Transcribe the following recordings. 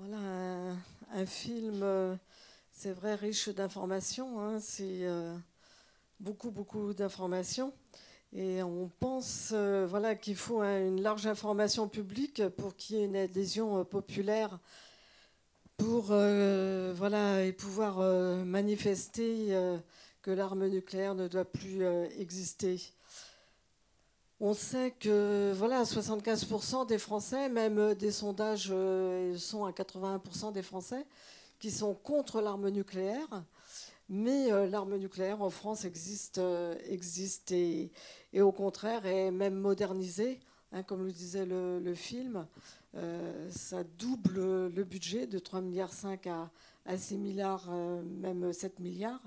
Voilà un, film, euh, c'est vrai, riche d'informations. hein, c'est euh, beaucoup, beaucoup d'informations. Et on pense euh, voilà, qu'il faut une large information publique pour qu'il y ait une adhésion populaire pour voilà, et pouvoir manifester que l'arme nucléaire ne doit plus exister. On sait que voilà, 75% des Français, même euh, des sondages euh, sont à 81% des Français, qui sont contre l'arme nucléaire. Mais euh, l'arme nucléaire en France existe, et, au contraire est même modernisée, hein, comme le disait le, film. Ça double le budget de 3,5 milliards à, à 6 milliards, même 7 milliards.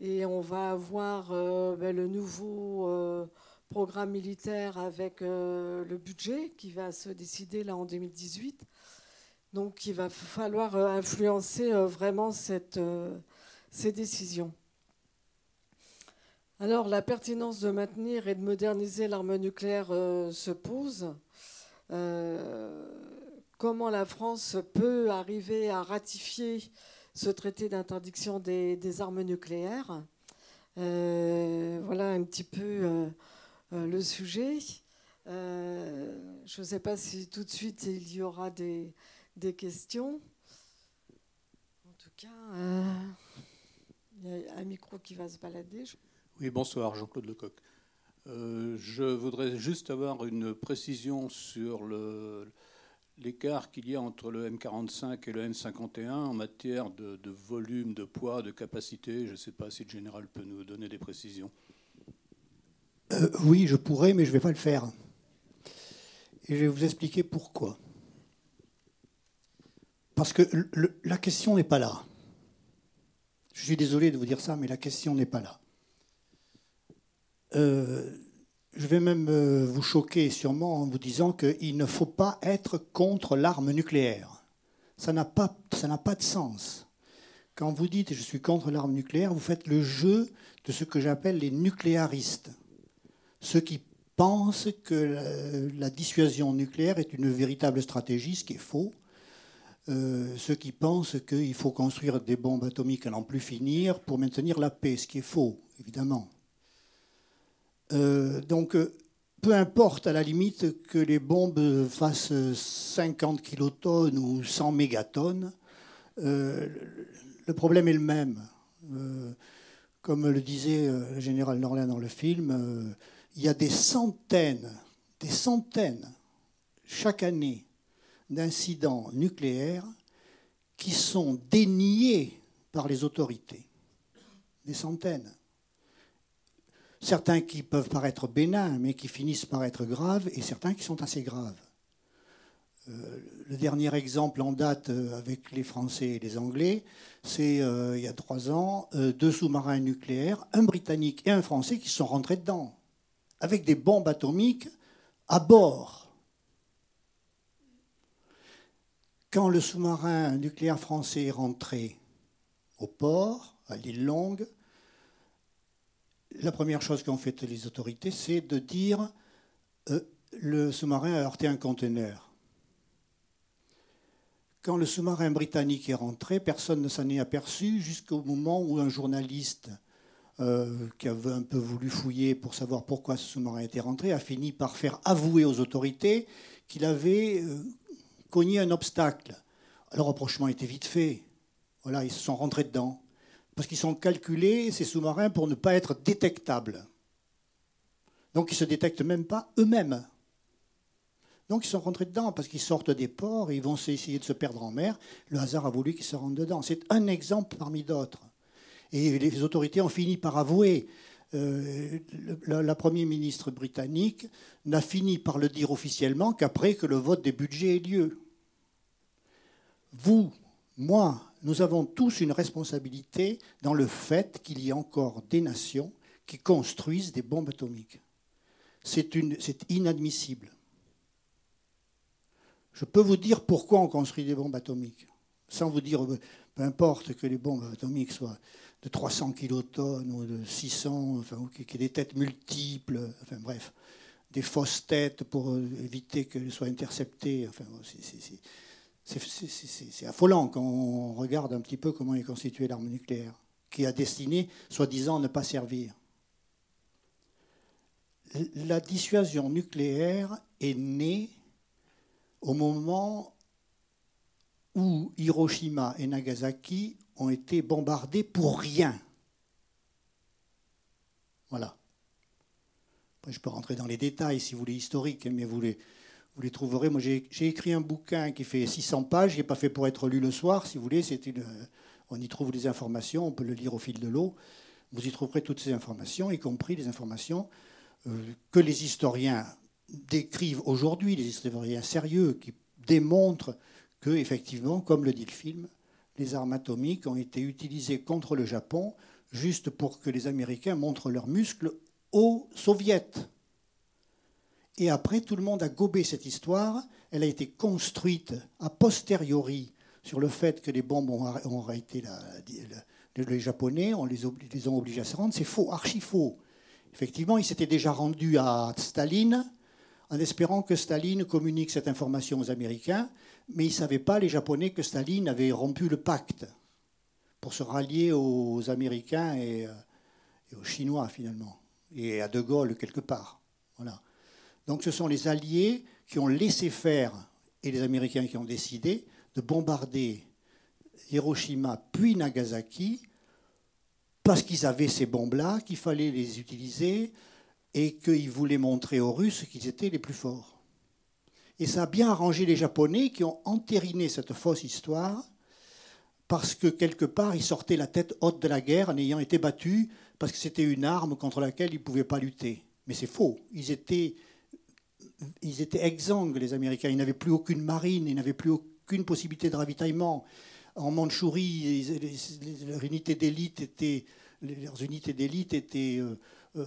Et on va avoir ben, le nouveau programme militaire avec euh, le budget qui va se décider là en 2018. Donc il va falloir euh, influencer euh, vraiment cette, ces décisions. Alors la pertinence de maintenir et de moderniser l'arme nucléaire se pose. Comment la France peut arriver à ratifier ce traité d'interdiction des, des armes nucléaires? Voilà un petit peu le sujet. Euh, je ne sais pas si tout de suite il y aura des, des questions. En tout cas, euh, il y a un micro qui va se balader. Oui, bonsoir, Jean-Claude Lecoq. Euh, je voudrais juste avoir une précision sur l'écart qu'il y a entre le M45 et le M51 en matière de volume, de poids, de capacité. Je ne sais pas si le général peut nous donner des précisions. Euh, oui, je pourrais, mais je ne vais pas le faire. Et je vais vous expliquer pourquoi. Parce que la question n'est pas là. Je suis désolé de vous dire ça, mais la question n'est pas là. Euh, je vais même euh, vous choquer sûrement en vous disant qu'il ne faut pas être contre l'arme nucléaire. Ça n'a pas, ça n'a pas de sens. Quand vous dites je suis contre l'arme nucléaire, vous faites le jeu de ce que j'appelle les nucléaristes ceux qui pensent que la, dissuasion nucléaire est une véritable stratégie, ce qui est faux. Euh, ceux qui pensent qu'il faut construire des bombes atomiques à n'en plus finir pour maintenir la paix, ce qui est faux, évidemment. Euh, donc, euh, peu importe à la limite que les bombes fassent 50 kilotonnes ou 100 mégatonnes, le- problème est le même. Comme le disait le général Norlin dans le film, il y a des centaines, des centaines, chaque année, d'incidents nucléaires qui sont déniés par les autorités. Des centaines. Certains qui peuvent paraître bénins, mais qui finissent par être graves, et certains qui sont assez graves. Euh, le dernier exemple en date euh, avec les Français et les Anglais, c'est euh, il y a trois ans, deux sous-marins nucléaires, un britannique et un français, qui sont rentrés dedans, avec des bombes atomiques à bord. Quand le sous-marin nucléaire français est rentré au port, à l'île Longue, la première chose qu'ont fait les autorités, c'est de dire euh, le sous-marin a heurté un conteneur. Quand le sous-marin britannique est rentré, personne ne s'en est aperçu jusqu'au moment où un journaliste euh, qui avait un peu voulu fouiller pour savoir pourquoi ce sous-marin était rentré a fini par faire avouer aux autorités qu'il avait euh, cogné un obstacle. Le rapprochement était vite fait. Voilà, ils se sont rentrés dedans. Parce qu'ils sont calculés, ces sous-marins, pour ne pas être détectables. Donc ils ne se détectent même pas eux-mêmes. Donc ils sont rentrés dedans parce qu'ils sortent des ports et ils vont essayer de se perdre en mer. Le hasard a voulu qu'ils se rendent dedans. C'est un exemple parmi d'autres. Et les autorités ont fini par avouer. Euh, la, la Premier ministre britannique n'a fini par le dire officiellement qu'après que le vote des budgets ait lieu. Vous, moi, nous avons tous une responsabilité dans le fait qu'il y ait encore des nations qui construisent des bombes atomiques. C'est inadmissible. Je peux vous dire pourquoi on construit des bombes atomiques, sans vous dire, euh, peu importe que les bombes atomiques soient de 300 kilotonnes ou de 600, enfin, ou qu'il y ait des têtes multiples, enfin bref, des fausses têtes pour euh, éviter qu'elles soient interceptées. C'est- affolant quand on regarde un petit peu comment est constituée l'arme nucléaire, qui a destiné, soi-disant, ne pas servir. La dissuasion nucléaire est née au moment où Hiroshima et Nagasaki ont été bombardés pour rien. Voilà. Après, je peux rentrer dans les détails si vous voulez historiques, mais vous les, trouverez. Moi, j'ai écrit un bouquin qui fait 600 pages, qui n'est pas fait pour être lu le soir, si vous voulez. On y trouve des informations, on peut le lire au fil de l'eau. Vous y trouverez toutes ces informations, y compris les informations euh, que les historiens décrivent aujourd'hui, les historiens sérieux, qui démontrent que, effectivement, comme le dit le film, les armes atomiques ont été utilisées contre le Japon juste pour que les Américains montrent leurs muscles aux Soviets. Et après, tout le monde a gobé cette histoire. Elle a été construite a posteriori sur le fait que les bombes ont, arrêté les Japonais, on les, les ont obligés à se rendre. C'est faux, archi faux. Effectivement, ils s'étaient déjà rendus à Staline en espérant que Staline communique cette information aux Américains, mais ils ne savaient pas, les Japonais, que Staline avait rompu le pacte pour se rallier aux Américains et, euh, aux Chinois, finalement, et à De Gaulle, quelque part. Donc ce sont les Alliés qui ont laissé faire, et les Américains qui ont décidé, de bombarder Hiroshima puis Nagasaki, parce qu'ils avaient ces bombes-là, qu'il fallait les utiliser, et qu'ils voulaient montrer aux Russes qu'ils étaient les plus forts. Et ça a bien arrangé les Japonais qui ont entériné cette fausse histoire, parce que quelque part, ils sortaient la tête haute de la guerre en ayant été battus, parce que c'était une arme contre laquelle ils ne pouvaient pas lutter. Mais c'est faux. Ils étaient exsangues, les Américains. Ils n'avaient plus aucune marine, ils n'avaient plus aucune possibilité de ravitaillement. En Mandchourie, leurs unités d'élite étaient, leurs unités d'élite étaient euh, euh,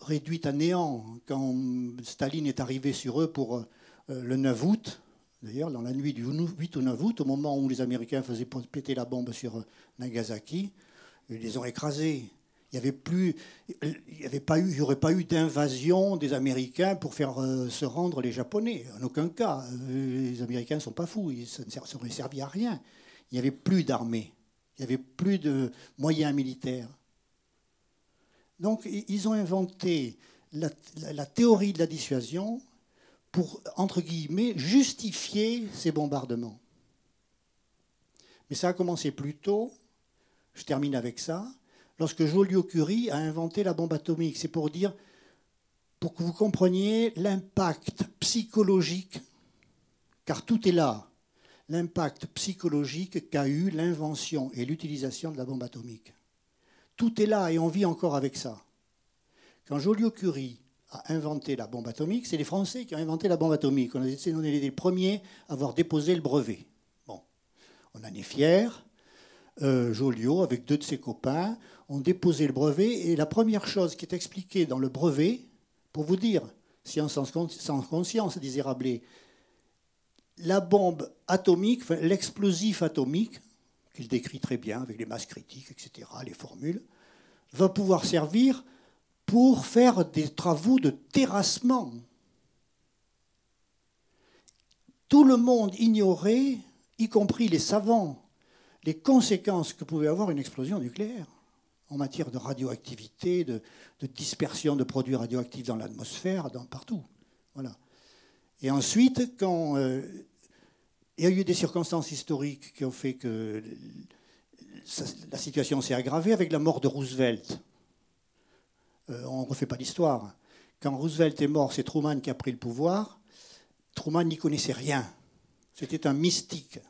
réduites à néant quand Staline est arrivé sur eux pour euh, le 9 août. D'ailleurs, dans la nuit du 8 au 9 août, au moment où les Américains faisaient péter la bombe sur Nagasaki, ils les ont écrasés. Il n'y avait plus, il y avait pas eu, aurait pas eu d'invasion des Américains pour faire euh, se rendre les Japonais. En aucun cas. Euh, les Américains ne sont pas fous. Ça ne aurait servi à rien. Il n'y avait plus d'armée. Il n'y avait plus de moyens militaires. Donc, ils ont inventé la, théorie de la dissuasion pour, entre guillemets, justifier ces bombardements. Mais ça a commencé plus tôt. Je termine avec ça lorsque Joliot-Curie a inventé la bombe atomique. C'est pour dire, pour que vous compreniez l'impact psychologique, car tout est là, l'impact psychologique qu'a eu l'invention et l'utilisation de la bombe atomique. Tout est là et on vit encore avec ça. Quand Joliot-Curie a inventé la bombe atomique, c'est les Français qui ont inventé la bombe atomique. On, est les premiers à avoir déposé le brevet. Bon, on en est fiers. Euh, Joliot, avec deux de ses copains, ont déposé le brevet. Et la première chose qui est expliquée dans le brevet, pour vous dire, science sans conscience, disait Rabelais, la bombe atomique, l'explosif atomique, qu'il décrit très bien avec les masses critiques, etc., les formules, va pouvoir servir pour faire des travaux de terrassement. Tout le monde ignorait, y compris les savants, les conséquences que pouvait avoir une explosion nucléaire en matière de radioactivité, de, dispersion de produits radioactifs dans l'atmosphère, partout. Voilà. Et ensuite, quand euh, il y a eu des circonstances historiques qui ont fait que la situation s'est aggravée avec la mort de Roosevelt. Euh, on ne refait pas l'histoire. Quand Roosevelt est mort, c'est Truman qui a pris le pouvoir. Truman n'y connaissait rien. C'était un mystique.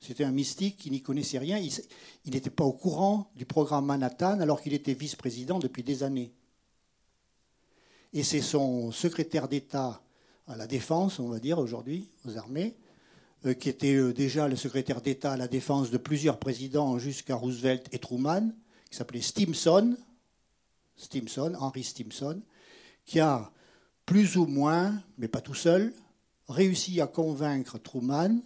C'était un mystique qui n'y connaissait rien. Il n'était pas au courant du programme Manhattan alors qu'il était vice-président depuis des années. Et c'est son secrétaire d'État à la défense, on va dire aujourd'hui, aux armées, qui était euh, déjà le secrétaire d'État à la défense de plusieurs présidents jusqu'à Roosevelt et Truman, qui s'appelait Stimson, Stimson, Henry Stimson, qui a plus ou moins, mais pas tout seul, réussi à convaincre Truman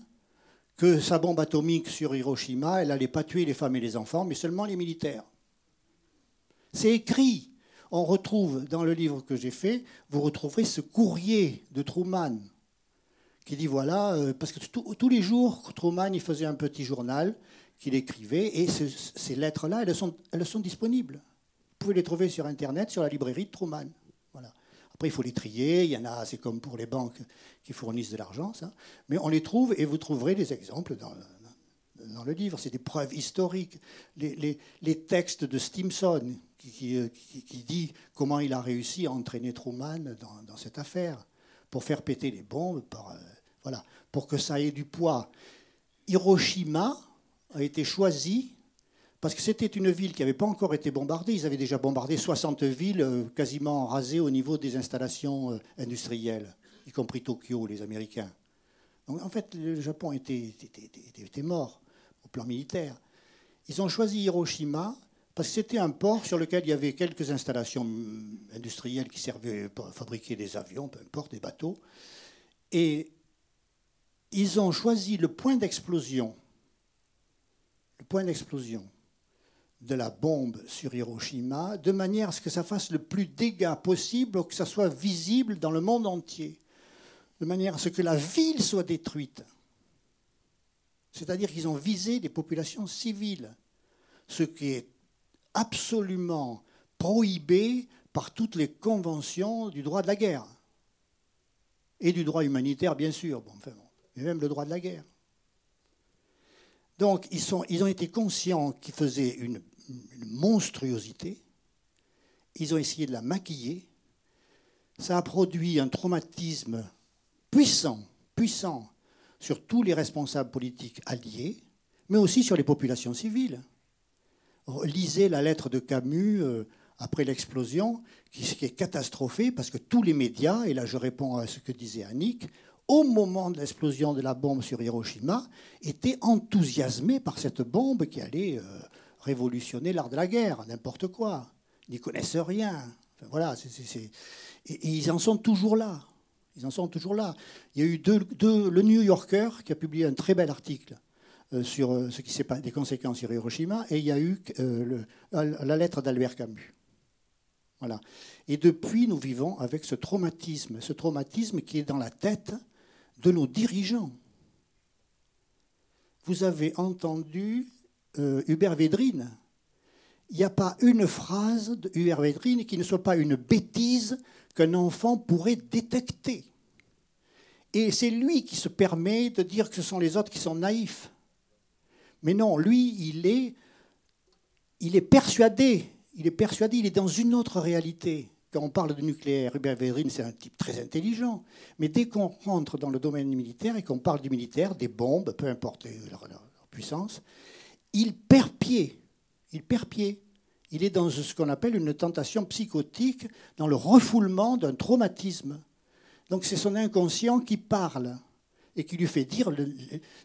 que sa bombe atomique sur Hiroshima, elle n'allait pas tuer les femmes et les enfants, mais seulement les militaires. C'est écrit. On retrouve dans le livre que j'ai fait, vous retrouverez ce courrier de Truman qui dit voilà, euh, parce que tous les jours, Truman il faisait un petit journal qu'il écrivait, et ces lettres-là, elles sont, elles sont disponibles. Vous pouvez les trouver sur Internet, sur la librairie de Truman. Voilà. Après, il faut les trier. Il y en a, c'est comme pour les banques qui fournissent de l'argent, ça. Mais on les trouve et vous trouverez des exemples dans, dans le livre. C'est des preuves historiques. Les, les, textes de Stimson qui, qui, dit comment il a réussi à entraîner Truman dans, dans cette affaire pour faire péter les bombes, par, euh, voilà, pour que ça ait du poids. Hiroshima a été choisi parce que c'était une ville qui n'avait pas encore été bombardée. Ils avaient déjà bombardé 60 villes euh, quasiment rasées au niveau des installations euh, industrielles, y compris Tokyo, les Américains. Donc en fait, le Japon était, était, mort au plan militaire. Ils ont choisi Hiroshima parce que c'était un port sur lequel il y avait quelques installations industrielles qui servaient à fabriquer des avions, peu importe, des bateaux. Et ils ont choisi le point d'explosion, le point d'explosion de la bombe sur Hiroshima, de manière à ce que ça fasse le plus dégâts possible, que ça soit visible dans le monde entier, de manière à ce que la ville soit détruite. C'est-à-dire qu'ils ont visé des populations civiles, ce qui est absolument prohibé par toutes les conventions du droit de la guerre. Et du droit humanitaire, bien sûr, mais même le droit de la guerre. Donc, ils, sont, ils ont été conscients qu'ils faisaient une, une monstruosité. Ils ont essayé de la maquiller. Ça a produit un traumatisme puissant, puissant sur tous les responsables politiques alliés, mais aussi sur les populations civiles. Lisez la lettre de Camus euh, après l'explosion, qui, est catastrophée parce que tous les médias, et là je réponds à ce que disait Annick, au moment de l'explosion de la bombe sur Hiroshima, étaient enthousiasmés par cette bombe qui allait euh, révolutionner l'art de la guerre, n'importe quoi. Ils n'y connaissent rien. voilà, Et, ils en sont toujours là. Ils en sont toujours là. Il y a eu le New Yorker qui a publié un très bel article euh, sur euh, ce qui s'est des conséquences sur Hiroshima, et il y a eu la lettre d'Albert Camus. Voilà. Et depuis, nous vivons avec ce traumatisme, ce traumatisme qui est dans la tête de nos dirigeants. Vous avez entendu Hubert Védrine. Il n'y a pas une phrase de Hubert Védrine qui ne soit pas une bêtise qu'un enfant pourrait détecter. Et c'est lui qui se permet de dire que ce sont les autres qui sont naïfs. Mais non, lui, il est, il est persuadé, il est persuadé, il est dans une autre réalité. Quand on parle de nucléaire, Hubert Védrine, c'est un type très intelligent. Mais dès qu'on rentre dans le domaine militaire et qu'on parle du militaire, des bombes, peu importe leur, puissance, il perd pied. Il perd pied. Il est dans ce qu'on appelle une tentation psychotique, dans le refoulement d'un traumatisme. Donc c'est son inconscient qui parle et qui lui fait dire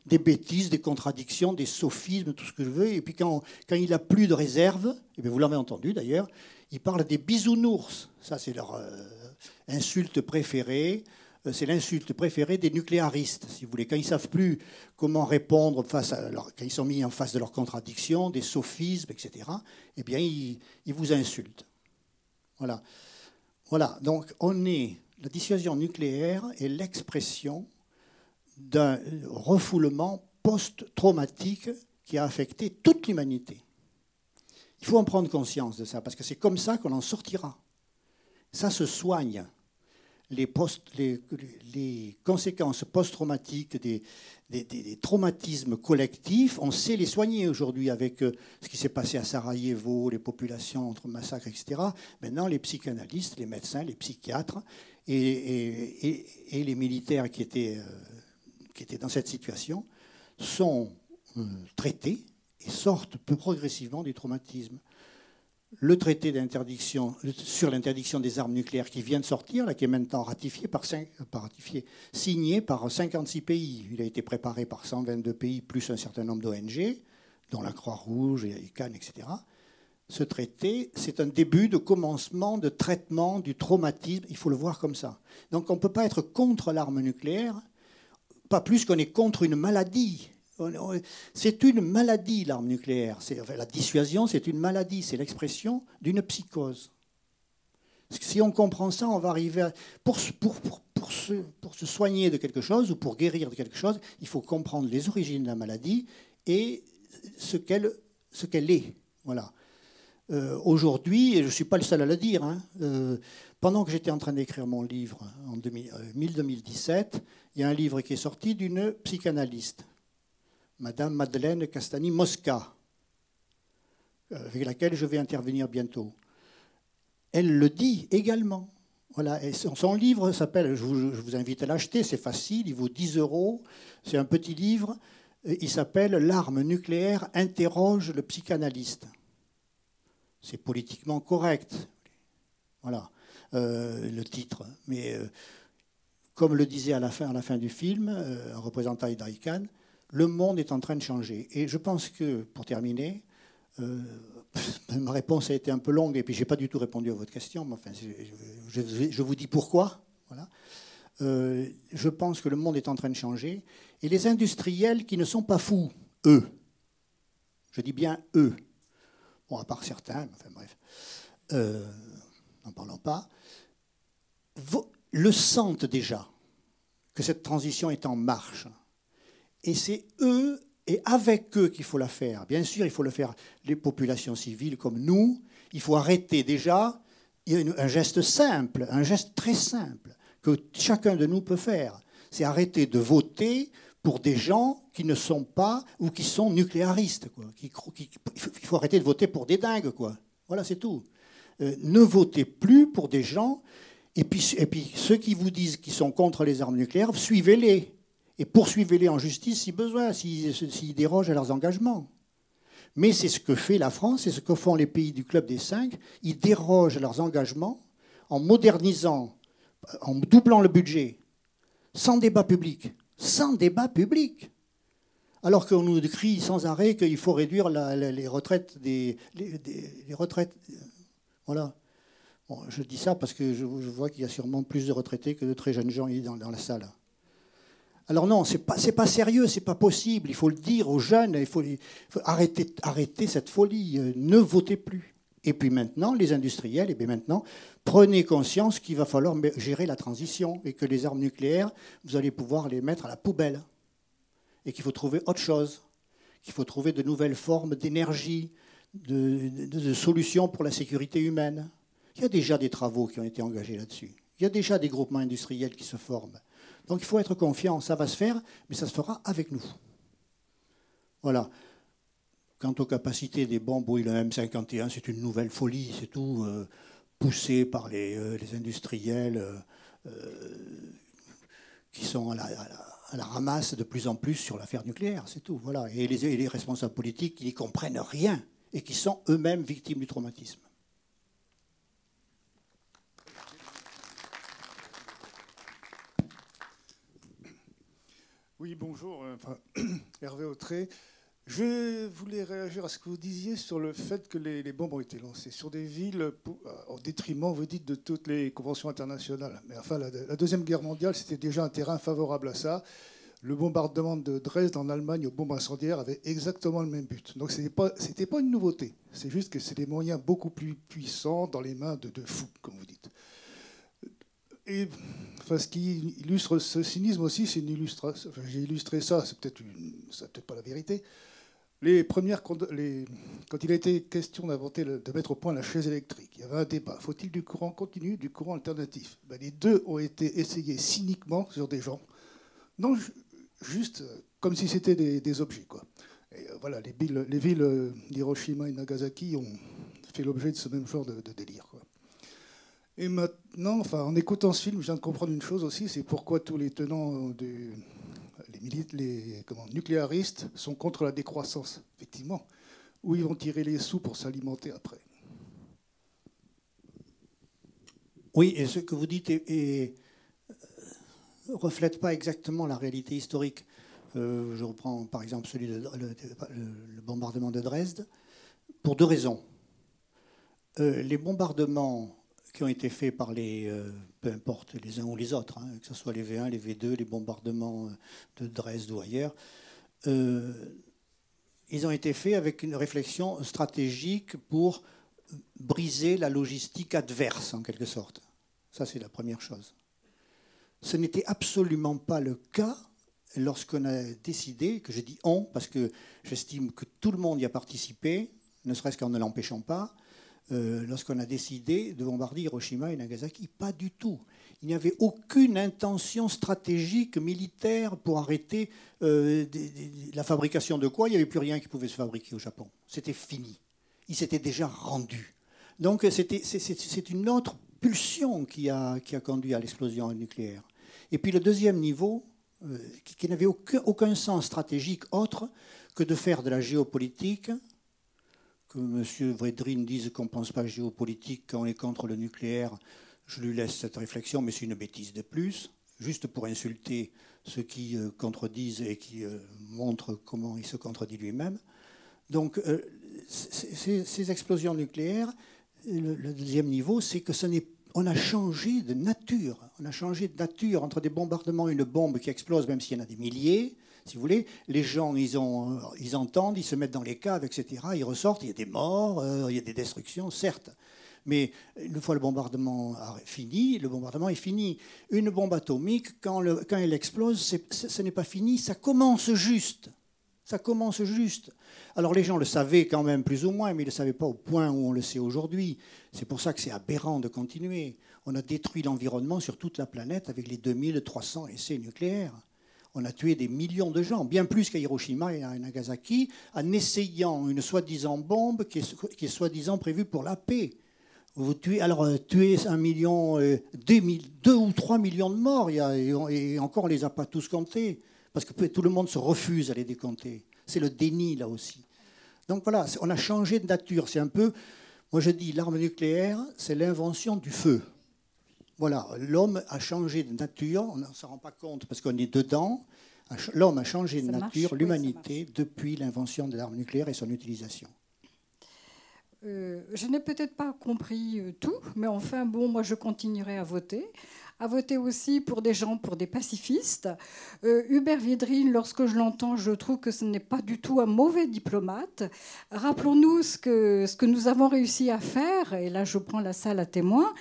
des bêtises, des contradictions, des sophismes, tout ce que je veux. Et puis quand, quand il n'a plus de réserve, et vous l'avez entendu d'ailleurs, il parle des bisounours. Ça, c'est leur euh, insulte préférée. Euh, c'est l'insulte préférée des nucléaristes, si vous voulez. Quand ils ne savent plus comment répondre face à leur, quand ils sont mis en face de leurs contradictions, des sophismes, etc., eh bien, ils, ils vous insultent. Voilà. Voilà. Donc, on est. La dissuasion nucléaire est l'expression d'un refoulement post-traumatique qui a affecté toute l'humanité. Il faut en prendre conscience de ça, parce que c'est comme ça qu'on en sortira. Ça se soigne. Les, conséquences post-traumatiques des, des, traumatismes collectifs, on sait les soigner aujourd'hui avec euh, ce qui s'est passé à Sarajevo, les populations entre massacres, etc. Maintenant, les psychanalystes, les médecins, les psychiatres et, et les militaires qui étaient euh, qui étaient dans cette situation sont euh, traités et sortent progressivement du traumatisme. Le traité sur l'interdiction des armes nucléaires qui vient de sortir, là, qui est maintenant ratifié par, ratifié, signé par 56 pays. Il a été préparé par 122 pays plus un certain nombre d'ONG, dont la Croix-Rouge et Cannes, etc. Ce traité, c'est un début de commencement de traitement du traumatisme. Il faut le voir comme ça. Donc on ne peut pas être contre l'arme nucléaire, pas plus qu'on est contre une maladie. C'est une maladie, l'arme nucléaire. la dissuasion, c'est une maladie, c'est l'expression d'une psychose. Si on comprend ça, on va arriver à... Pour, se, soigner de quelque chose ou pour guérir de quelque chose, il faut comprendre les origines de la maladie et ce qu'elle est. Voilà. Euh, aujourd'hui, et je ne suis pas le seul à le dire, hein, euh, pendant que j'étais en train d'écrire mon livre en 2017, euh, il y a un livre qui est sorti d'une psychanalyste, Madame Madeleine Castani-Mosca, avec laquelle je vais intervenir bientôt. Elle le dit également. Voilà, son, livre s'appelle, je vous, invite à l'acheter, c'est facile, il vaut 10 euros, c'est un petit livre, il s'appelle L'arme nucléaire interroge le psychanalyste c'est politiquement correct. Voilà euh, le titre. Mais euh, comme le disait à la fin, du film, euh, un représentant Khan, le monde est en train de changer. Et je pense que, pour terminer, ma réponse a été un peu longue et puis je n'ai pas du tout répondu à votre question, mais enfin, je, vous dis pourquoi. Voilà. je pense que le monde est en train de changer. Et les industriels qui ne sont pas fous, eux, je dis bien eux, bon, à part certains, enfin bref, euh, n'en parlons pas, le sentent déjà que cette transition est en marche. Et c'est eux et avec eux qu'il faut la faire. Bien sûr, il faut le faire les populations civiles comme nous. Il faut arrêter déjà il y a un geste simple, un geste très simple que chacun de nous peut faire. C'est arrêter de voter pour des gens qui ne sont pas ou qui sont nucléaristes. Quoi. il faut arrêter de voter pour des dingues. Quoi. Voilà, c'est tout. Euh, ne votez plus pour des gens. Et puis, et puis ceux qui vous disent qu'ils sont contre les armes nucléaires, suivez-les. Et poursuivez-les en justice si besoin, s'ils dérogent à leurs engagements. Mais c'est ce que fait la France, c'est ce que font les pays du Club des Cinq. Ils dérogent à leurs engagements en modernisant, en doublant le budget, sans débat public, sans débat public. Alors qu'on nous crie sans arrêt qu'il faut réduire les retraites des, les, retraites. Voilà. je dis ça parce que je, vois qu'il y a sûrement plus de retraités que de très jeunes gens dans, dans la salle. Alors non, c'est pas pas sérieux, c'est pas possible. Il faut le dire aux jeunes. Il faut, arrêter cette folie. Euh, ne votez plus. Et puis maintenant, les industriels, et bien maintenant, prenez conscience qu'il va falloir gérer la transition et que les armes nucléaires, vous allez pouvoir les mettre à la poubelle. Et qu'il faut trouver autre chose, qu'il faut trouver de nouvelles formes d'énergie, de, solutions pour la sécurité humaine. Il y a déjà des travaux qui ont été engagés là-dessus. Il y a déjà des groupements industriels qui se forment. Donc il faut être confiant, ça va se faire, mais ça se fera avec nous. Voilà. Quant aux capacités des bombes, oui, le M51, c'est une nouvelle folie, c'est tout, euh, poussé par les, euh, industriels euh, qui sont à la, ramasse de plus en plus sur l'affaire nucléaire, c'est tout. Voilà. Et les, les responsables politiques qui n'y comprennent rien et qui sont eux-mêmes victimes du traumatisme. Oui, bonjour. Hervé Autré. Je voulais réagir à ce que vous disiez sur le fait que les, bombes ont été lancées sur des villes euh, au détriment, vous dites, de toutes les conventions internationales. Mais enfin, la, Deuxième Guerre mondiale, c'était déjà un terrain favorable à ça. Le bombardement de Dresde en Allemagne aux bombes incendiaires avait exactement le même but. Donc ce n'était pas, pas une nouveauté. C'est juste que c'est des moyens beaucoup plus puissants dans les mains de, de fous, comme vous dites. Et ce qui illustre ce cynisme aussi, c'est une illustration. J'ai illustré ça, c'est peut-être peut pas la vérité. Les premières, quand il a été question d'inventer, de mettre au point la chaise électrique, il y avait un débat. Faut-il du courant continu, du courant alternatif? Ben, Les deux ont été essayés cyniquement sur des gens, non juste euh, comme si c'était des, objets. Quoi. Euh, voilà, les villes, les villes euh, d'Hiroshima et Nagasaki ont fait l'objet de ce même genre de, délire. Et maintenant, enfin, en écoutant ce film, je viens de comprendre une chose aussi, c'est pourquoi tous les tenants les, comment, nucléaristes sont contre la décroissance, effectivement. Où ils vont tirer les sous pour s'alimenter après. Oui, et ce que vous dites ne euh, reflète pas exactement la réalité historique. Euh, je reprends par exemple celui de, le, bombardement de Dresde, pour deux raisons. Euh, les bombardements qui ont été faits par les, euh, peu importe les uns ou les autres, hein, que ce soit les V1, les V2, les bombardements euh, de Dresde ou ailleurs, euh, ils ont été faits avec une réflexion stratégique pour briser la logistique adverse, en quelque sorte. Ça, c'est la première chose. Ce n'était absolument pas le cas lorsqu'on a décidé, que je dis on, parce que j'estime que tout le monde y a participé, ne serait-ce qu'en ne l'empêchant pas, euh, lorsqu'on a décidé de bombarder Hiroshima et Nagasaki. Pas du tout. Il n'y avait aucune intention stratégique militaire pour arrêter euh, la fabrication de quoi Il n'y avait plus rien qui pouvait se fabriquer au Japon. C'était fini. Il s'était déjà rendu. Donc c'est une autre pulsion qui a, qui a conduit à l'explosion nucléaire. Et puis le deuxième niveau, euh, qui, n'avait aucun, aucun, sens stratégique autre que de faire de la géopolitique, que M. Vredrin dise qu'on ne pense pas géopolitique quand on est contre le nucléaire, je lui laisse cette réflexion, mais c'est une bêtise de plus, juste pour insulter ceux qui euh, contredisent et qui euh, montrent comment il se contredit lui-même. Donc ces, explosions nucléaires, le, le deuxième niveau, c'est que ce n'est on a changé de nature. On a changé de nature entre des bombardements et une bombe qui explose, même s'il y en a des milliers. Si vous voulez, les gens, ils, ont, ils entendent, ils se mettent dans les caves, etc. Ils ressortent, il y a des morts, euh, il y a des destructions, certes. Mais une fois le bombardement fini, le bombardement est fini. Une bombe atomique, quand, quand elle explose, ce n'est pas fini, ça commence juste. Ça commence juste. Alors les gens le savaient quand même plus ou moins, mais ils ne le savaient pas au point où on le sait aujourd'hui. C'est pour ça que c'est aberrant de continuer. On a détruit l'environnement sur toute la planète avec les 2300 essais nucléaires. On a tué des millions de gens, bien plus qu'à Hiroshima et à Nagasaki, en essayant une soi-disant bombe qui est, soi-disant prévue pour la paix. Vous tuez, alors, euh, tuer un million, euh, deux, ou trois millions de morts, et encore on ne les a pas tous comptés. Parce que tout le monde se refuse à les décompter. C'est le déni, là aussi. Donc voilà, on a changé de nature. C'est un peu, moi je dis, l'arme nucléaire, c'est l'invention du feu. Voilà, l'homme a changé de nature, on ne s'en rend pas compte parce qu'on est dedans. L'homme a changé de nature, l'humanité, depuis l'invention de l'arme nucléaire et son utilisation. Euh, je n'ai peut-être pas compris euh, tout, mais enfin, bon, moi je continuerai à voter a voté aussi pour des gens, pour des pacifistes. Euh, Hubert Védrine, lorsque je l'entends, je trouve que ce n'est pas du tout un mauvais diplomate. Rappelons-nous ce que, ce que nous avons réussi à faire, et là je prends la salle à témoin,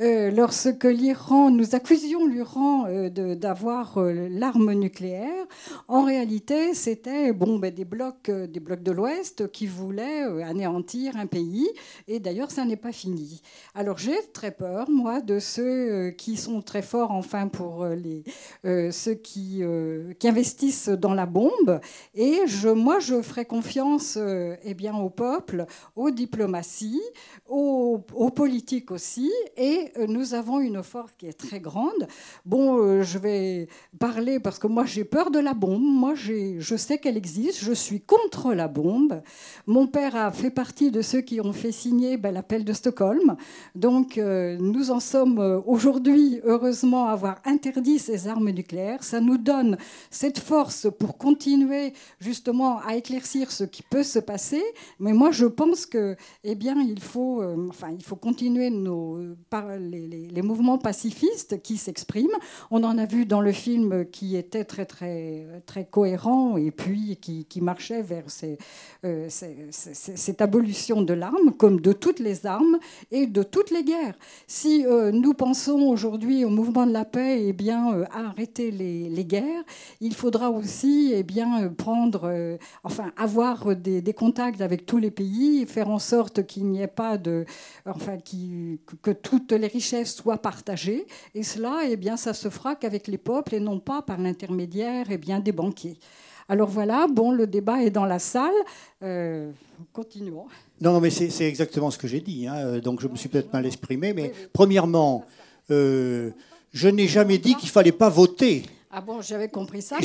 euh, lorsque l'Iran, nous accusions l'Iran euh, d'avoir l'arme nucléaire. En réalité, c'était bon, ben, des, blocs, des blocs de l'Ouest qui voulaient anéantir un pays, et d'ailleurs ça n'est pas fini. Alors j'ai très peur, moi, de ceux qui sont très fort enfin pour euh, les, euh, ceux qui, euh, qui, investissent dans la bombe. Et je, moi, je ferai confiance eh bien, au peuple, aux diplomaties, aux, aux, politiques aussi. Et nous avons une force qui est très grande. Bon, je vais parler parce que moi, j'ai peur de la bombe. Moi, je sais qu'elle existe. Je suis contre la bombe. Mon père a fait partie de ceux qui ont fait signer ben, l'appel de Stockholm. Donc, nous en sommes aujourd'hui heureusement avoir interdit ces armes nucléaires. Ça nous donne cette force pour continuer justement à éclaircir ce qui peut se passer. Mais moi, je pense que, eh bien, il faut, euh, enfin, il faut continuer nos, par les, mouvements pacifistes qui s'expriment. On en a vu dans le film qui était très, très, très cohérent et puis qui, marchait vers euh, cette abolition de l'arme, comme de toutes les armes et de toutes les guerres. Si euh, nous pensons aujourd'hui au mouvement de la paix et eh bien, euh, arrêter les, guerres, il faudra aussi et eh bien, euh, prendre, euh, enfin, avoir des, contacts avec tous les pays, faire en sorte qu'il n'y ait pas de. Enfin, que toutes les richesses soient partagées. Et cela, et eh bien, ça se fera qu'avec les peuples et non pas par l'intermédiaire et bien, des banquiers. Alors voilà, bon, le débat est dans la salle. continuons. Non, non mais c'est exactement ce que j'ai dit. Hein. Donc je me suis peut-être mal exprimé. Mais premièrement, euh, je n'ai jamais dit qu'il fallait pas voter. Ah bon, j'avais compris ça.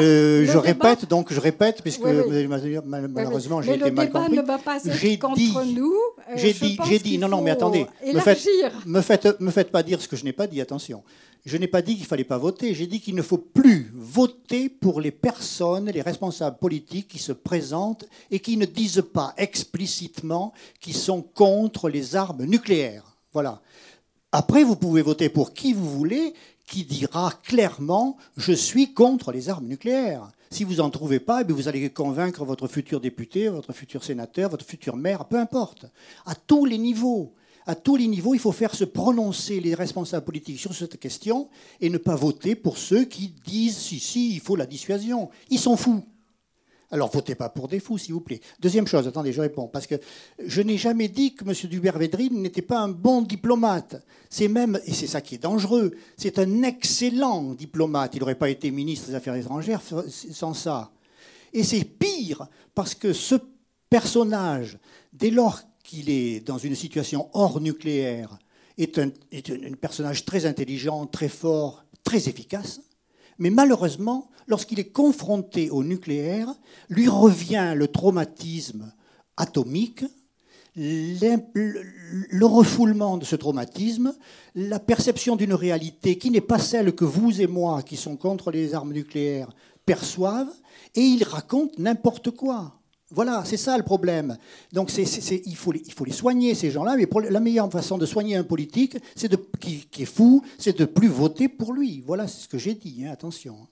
Euh, je répète, donc je répète, puisque malheureusement j'ai été mal compris. Le débat ne va pas être contre nous. Euh, j'ai dit, j'ai dit, non, non, mais attendez, me faites, me faites, me faites pas dire ce que je n'ai pas dit. Attention, je n'ai pas dit qu'il fallait pas voter. J'ai dit qu'il ne faut plus voter pour les personnes, les responsables politiques qui se présentent et qui ne disent pas explicitement qu'ils sont contre les armes nucléaires. Voilà. Après, vous pouvez voter pour qui vous voulez, qui dira clairement je suis contre les armes nucléaires. Si vous n'en trouvez pas, eh vous allez convaincre votre futur député, votre futur sénateur, votre futur maire, peu importe, à tous les niveaux. À tous les niveaux, il faut faire se prononcer les responsables politiques sur cette question et ne pas voter pour ceux qui disent si, si, il faut la dissuasion. Ils sont fous. Alors votez pas pour des fous, s'il vous plaît. Deuxième chose, attendez, je réponds, parce que je n'ai jamais dit que M. Dubert-Védrine n'était pas un bon diplomate. C'est même, et c'est ça qui est dangereux, c'est un excellent diplomate. Il n'aurait pas été ministre des Affaires étrangères sans ça. Et c'est pire, parce que ce personnage, dès lors qu'il est dans une situation hors nucléaire, est un, est un personnage très intelligent, très fort, très efficace. Mais malheureusement, lorsqu'il est confronté au nucléaire, lui revient le traumatisme atomique, le refoulement de ce traumatisme, la perception d'une réalité qui n'est pas celle que vous et moi, qui sont contre les armes nucléaires, perçoivent, et il raconte n'importe quoi. Voilà, c'est ça le problème. Donc il, faut les, il, faut les, soigner, ces gens-là, mais la meilleure façon de soigner un politique, c'est de, qui, est fou, c'est de plus voter pour lui. Voilà, ce que j'ai dit, hein, attention.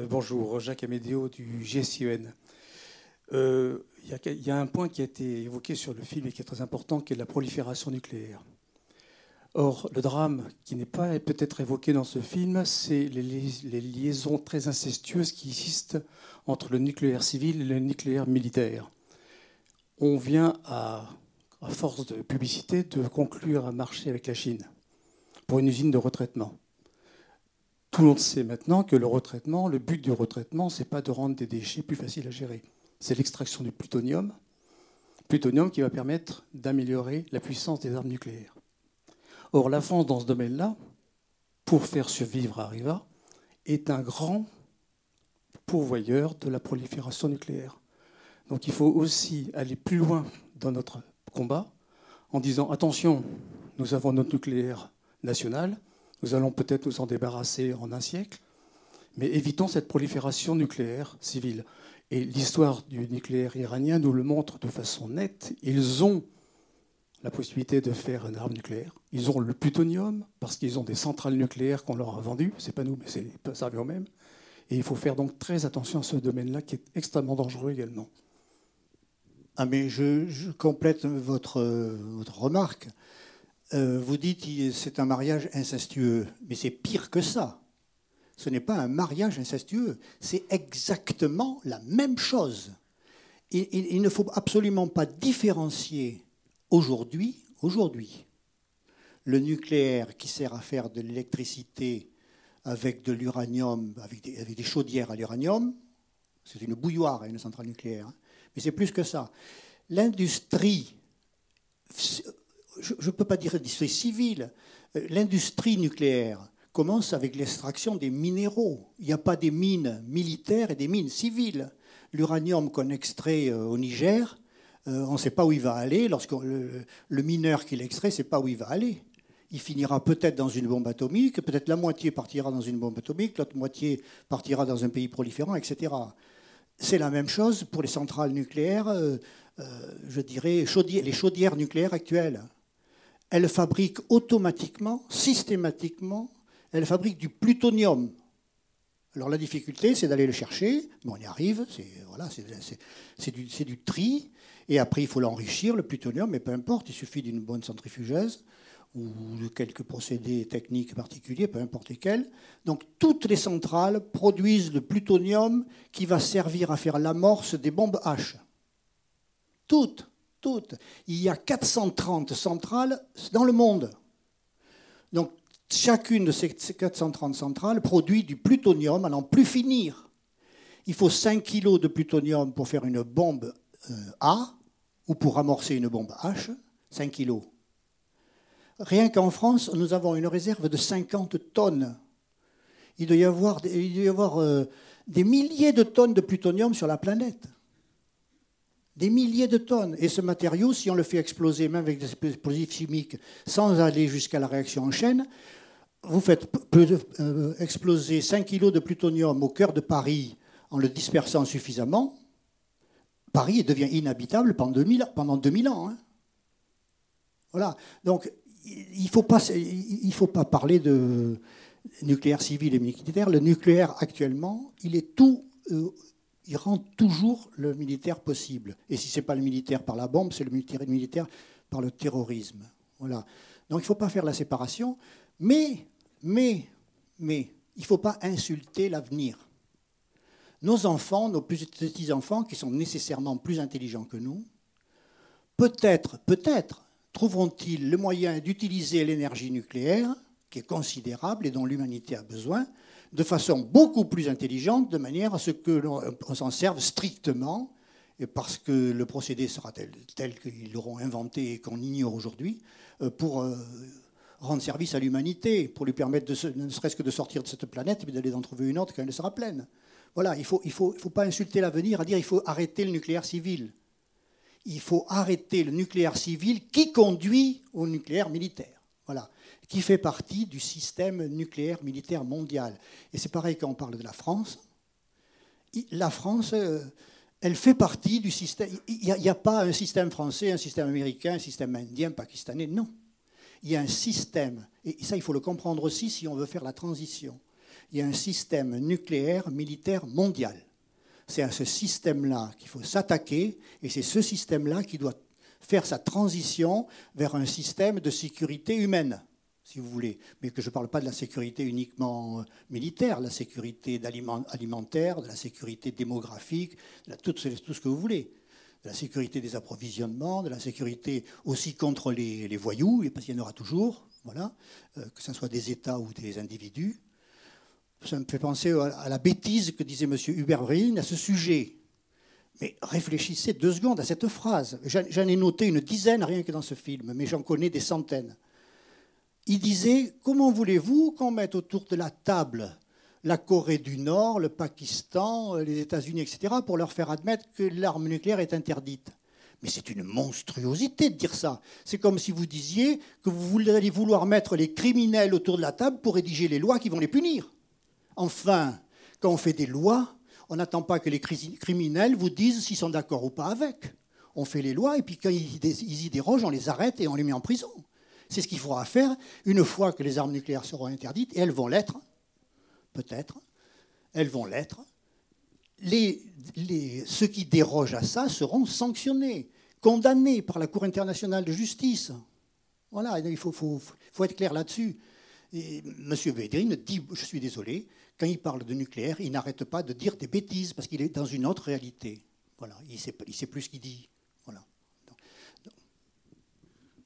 Euh, bonjour, Jacques Amédéo du GSIEN. Euh, il y, a un point qui a été évoqué sur le film et qui est très important, qui est la prolifération nucléaire. Or, le drame qui n'est pas peut-être évoqué dans ce film, c'est les, liaisons très incestueuses qui existent entre le nucléaire civil et le nucléaire militaire. On vient, à, à force de publicité, de conclure un marché avec la Chine pour une usine de retraitement. Tout le monde sait maintenant que le retraitement, le but du retraitement, ce n'est pas de rendre des déchets plus faciles à gérer. C'est l'extraction du plutonium, plutonium qui va permettre d'améliorer la puissance des armes nucléaires. Or, la France, dans ce domaine-là, pour faire survivre Arriva, est un grand pourvoyeur de la prolifération nucléaire. Donc il faut aussi aller plus loin dans notre combat en disant attention, nous avons notre nucléaire national, nous allons peut-être nous en débarrasser en un siècle, mais évitons cette prolifération nucléaire civile. Et l'histoire du nucléaire iranien nous le montre de façon nette. Ils ont la possibilité de faire une arme nucléaire. Ils ont le plutonium parce qu'ils ont des centrales nucléaires qu'on leur a vendues. C'est pas nous, mais c'est ça eux-mêmes. Et il faut faire donc très attention à ce domaine-là qui est extrêmement dangereux également. Ah mais je, complète votre, votre remarque. Euh, vous dites que c'est un mariage incestueux, mais c'est pire que ça. Ce n'est pas un mariage incestueux, c'est exactement la même chose. il ne faut absolument pas différencier Aujourd'hui, aujourd'hui, le nucléaire qui sert à faire de l'électricité avec de l'uranium, avec, des, chaudières à l'uranium, c'est une bouilloire une centrale nucléaire, hein. mais c'est plus que ça. L'industrie, je ne peux pas dire industrie civile, euh, l'industrie nucléaire commence avec l'extraction des minéraux. Il n'y a pas des mines militaires et des mines civiles. L'uranium qu'on extrait euh, au Niger, euh, on ne sait pas où il va aller. Lorsque le, mineur qui l'extrait ne sait pas où il va aller. Il finira peut-être dans une bombe atomique, peut-être la moitié partira dans une bombe atomique, l'autre moitié partira dans un pays proliférant, etc. C'est la même chose pour les centrales nucléaires, euh, euh, je dirais les chaudières nucléaires actuelles. Elles fabriquent automatiquement, systématiquement, elles fabriquent du plutonium. Alors la difficulté, c'est d'aller le chercher, mais on y arrive, c'est voilà, du, du, tri, et après, il faut l'enrichir, le plutonium, mais peu importe, il suffit d'une bonne centrifugeuse ou de quelques procédés techniques particuliers, peu importe lesquels. Donc toutes les centrales produisent le plutonium qui va servir à faire l'amorce des bombes H. Toutes, toutes. Il y a 430 centrales dans le monde. Donc chacune de ces 430 centrales produit du plutonium à n'en plus finir. Il faut 5 kg de plutonium pour faire une bombe euh, A, ou pour amorcer une bombe H, 5 kilos. Rien qu'en France, nous avons une réserve de 50 tonnes. Il doit y avoir, euh, des milliers de tonnes de plutonium sur la planète. Des milliers de tonnes. Et ce matériau, si on le fait exploser, même avec des explosifs chimiques, sans aller jusqu'à la réaction en chaîne, vous faites euh, exploser 5 kilos de plutonium au cœur de Paris en le dispersant suffisamment, Paris devient inhabitable pendant 2000, pendant 2000 ans. Hein. Voilà. Donc, il ne faut, pas, faut pas parler de nucléaire civil et militaire. Le nucléaire, actuellement, il est tout. Euh, il rend toujours le militaire possible. Et si ce n'est pas le militaire par la bombe, c'est le militaire par le terrorisme. Voilà. Donc il ne faut pas faire la séparation, mais, mais, mais, il ne faut pas insulter l'avenir. Nos enfants, nos petits-enfants, qui sont nécessairement plus intelligents que nous, peut-être, peut-être, trouveront-ils le moyen d'utiliser l'énergie nucléaire, qui est considérable et dont l'humanité a besoin, de façon beaucoup plus intelligente, de manière à ce que l'on s'en serve strictement, et parce que le procédé sera tel, qu'ils l'auront inventé et qu'on ignore aujourd'hui, euh, pour euh, rendre service à l'humanité, pour lui permettre de, ne serait-ce que de sortir de cette planète et d'aller en trouver une autre quand elle sera pleine. Voilà, il ne faut, pas insulter l'avenir à dire il faut arrêter le nucléaire civil. Il faut arrêter le nucléaire civil qui conduit au nucléaire militaire. Voilà qui fait partie du système nucléaire militaire mondial. Et c'est pareil quand on parle de la France. La France, euh, elle fait partie du système. Il n'y a, pas un système français, un système américain, un système indien, pakistanais. Non. Il y a un système, et ça il faut le comprendre aussi si on veut faire la transition. Il y a un système nucléaire militaire mondial. C'est à ce système-là qu'il faut s'attaquer, et c'est ce système-là qui doit faire sa transition vers un système de sécurité humaine si vous voulez, mais que je ne parle pas de la sécurité uniquement euh, militaire, la sécurité alimentaire, de la sécurité démographique, de tout, ce que vous voulez, de la sécurité des approvisionnements, de la sécurité aussi contre les, voyous, parce qu'il y en aura toujours, voilà, euh, que ce soit des États ou des individus. Ça me fait penser à la bêtise que disait M. Hubert Vrillin à ce sujet. Mais réfléchissez deux secondes à cette phrase. J'en ai noté une dizaine rien que dans ce film, mais j'en connais des centaines il disait Comment voulez-vous qu'on mette autour de la table la Corée du Nord, le Pakistan, les États-Unis, etc., pour leur faire admettre que l'arme nucléaire est interdite? Mais c'est une monstruosité de dire ça. C'est comme si vous disiez que vous allez vouloir mettre les criminels autour de la table pour rédiger les lois qui vont les punir. Enfin, quand on fait des lois, on n'attend pas que les criminels vous disent s'ils sont d'accord ou pas avec. On fait les lois et puis quand ils y dérogent, on les arrête et on les met en prison. C'est ce qu'il faudra faire une fois que les armes nucléaires seront interdites, et elles vont l'être, peut-être, elles vont l'être. Ceux qui dérogent à ça seront sanctionnés, condamnés par la Cour internationale de justice. Voilà, il faut, être clair là-dessus. M. Védrine dit, je suis désolé, quand il parle de nucléaire, il n'arrête pas de dire des bêtises parce qu'il est dans une autre réalité. Voilà, il ne sait, sait, plus ce qu'il dit.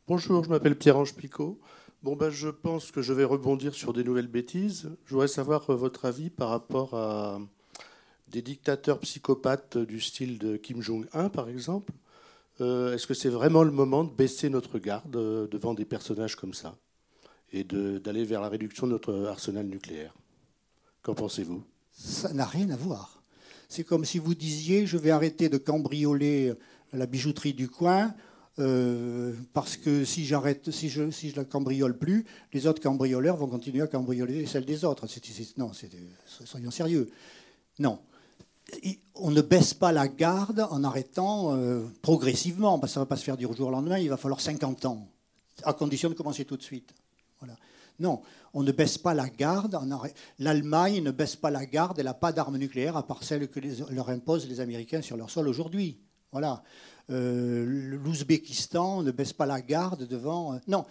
Bonjour, je m'appelle Pierre-Ange Picot. Bon, ben, je pense que je vais rebondir sur des nouvelles bêtises. Je voudrais savoir euh, votre avis par rapport à des dictateurs psychopathes du style de Kim Jong-un, par exemple. Euh, est-ce que c'est vraiment le moment de baisser notre garde euh, devant des personnages comme ça et d'aller vers la réduction de notre arsenal nucléaire? Qu'en pensez-vous? Ça n'a rien à voir. C'est comme si vous disiez je vais arrêter de cambrioler la bijouterie du coin euh, parce que si j'arrête, si je, si je la cambriole plus, les autres cambrioleurs vont continuer à cambrioler celles des autres. non, soyons sérieux. Non. On ne baisse pas la garde en arrêtant euh, progressivement, parce que ça ne va pas se faire du jour au lendemain, il va falloir 50 ans, à condition de commencer tout de suite. Non, on ne baisse pas la garde. L'Allemagne ne baisse pas la garde, elle n'a pas d'armes nucléaires à part celles que leur imposent les Américains sur leur sol aujourd'hui. Voilà. Euh, l'Ouzbékistan ne baisse pas la garde devant. Euh, non,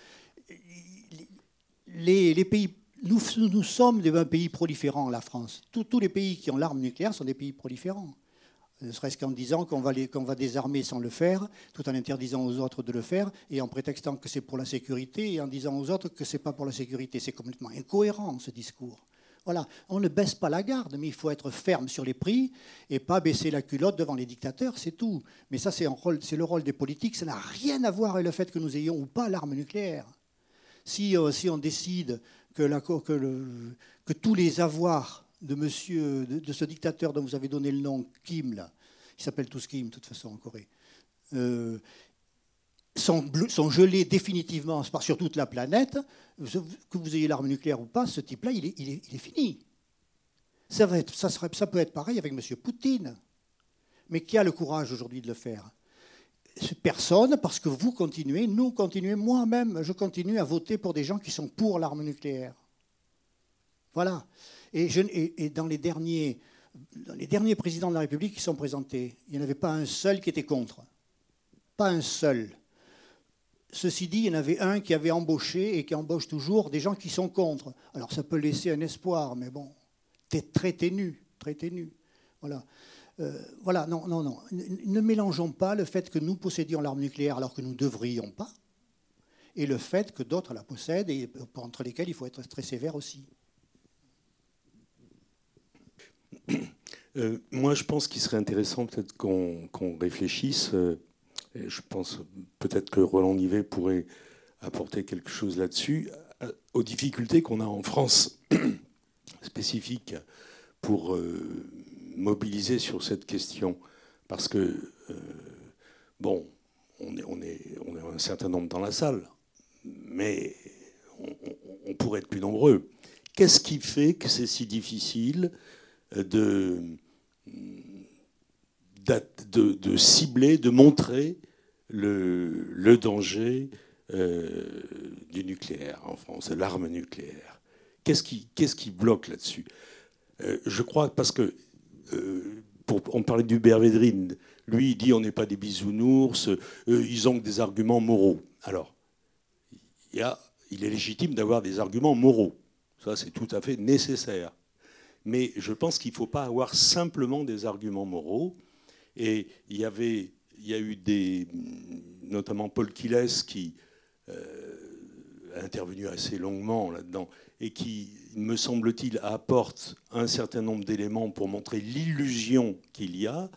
nous, sommes un pays proliférant, la France. Tous, les pays qui ont l'arme nucléaire sont des pays proliférants. Ne serait-ce qu'en disant qu'on va, désarmer sans le faire, tout en interdisant aux autres de le faire, et en prétextant que c'est pour la sécurité, et en disant aux autres que ce n'est pas pour la sécurité. C'est complètement incohérent, ce discours. Voilà, on ne baisse pas la garde, mais il faut être ferme sur les prix et pas baisser la culotte devant les dictateurs, c'est tout. Mais ça, c'est le rôle des politiques, ça n'a rien à voir avec le fait que nous ayons ou pas l'arme nucléaire. Si, euh, on décide que, tous les avoirs de, monsieur, de, ce dictateur dont vous avez donné le nom, Kim, là, il s'appelle tous Kim de toute façon en Corée, euh, sont, gelés définitivement sur toute la planète, que vous ayez l'arme nucléaire ou pas, ce type-là, il est, fini. Ça, va ça, serait, ça, peut être pareil avec M. Poutine. Mais qui a le courage aujourd'hui de le faire? Personne, parce que vous continuez, nous continuons, moi-même, je continue à voter pour des gens qui sont pour l'arme nucléaire. Voilà. Et, dans les derniers dans les derniers présidents de la République qui sont présentés, il n'y en avait pas un seul qui était contre. Pas un seul. Ceci dit, il y en avait un qui avait embauché et qui embauche toujours des gens qui sont contre. Alors ça peut laisser un espoir, mais bon, très ténu, très ténu. Voilà. Euh, voilà, non, non, non. Ne mélangeons pas le fait que nous possédions l'arme nucléaire alors que nous ne devrions pas, et le fait que d'autres la possèdent et entre lesquels il faut être très sévère aussi. Euh, moi, je pense qu'il serait intéressant peut-être qu'on réfléchisse. Euh, je pense peut-être que Roland Nivet pourrait apporter quelque chose là-dessus, aux difficultés qu'on a en France spécifiques pour mobiliser sur cette question. Parce que, bon, on est un certain nombre dans la salle mais on, pourrait être plus nombreux. Qu'est-ce qui fait que c'est si difficile de, cibler, de montrer le, danger euh, du nucléaire en France, de l'arme nucléaire Qu'est-ce qui, bloque là-dessus? Euh, Je crois parce que, euh, pour, on parlait d'Hubert Védrine, lui il dit on n'est pas des bisounours, ils ont des arguments moraux. Alors, il, est légitime d'avoir des arguments moraux. Ça, c'est tout à fait nécessaire. Mais je pense qu'il ne faut pas avoir simplement des arguments moraux. Et il y avait, il y a eu des, notamment Paul Quiles qui euh, a intervenu assez longuement là-dedans et qui, me semble-t-il, apporte un certain nombre d'éléments pour montrer l'illusion qu'il y a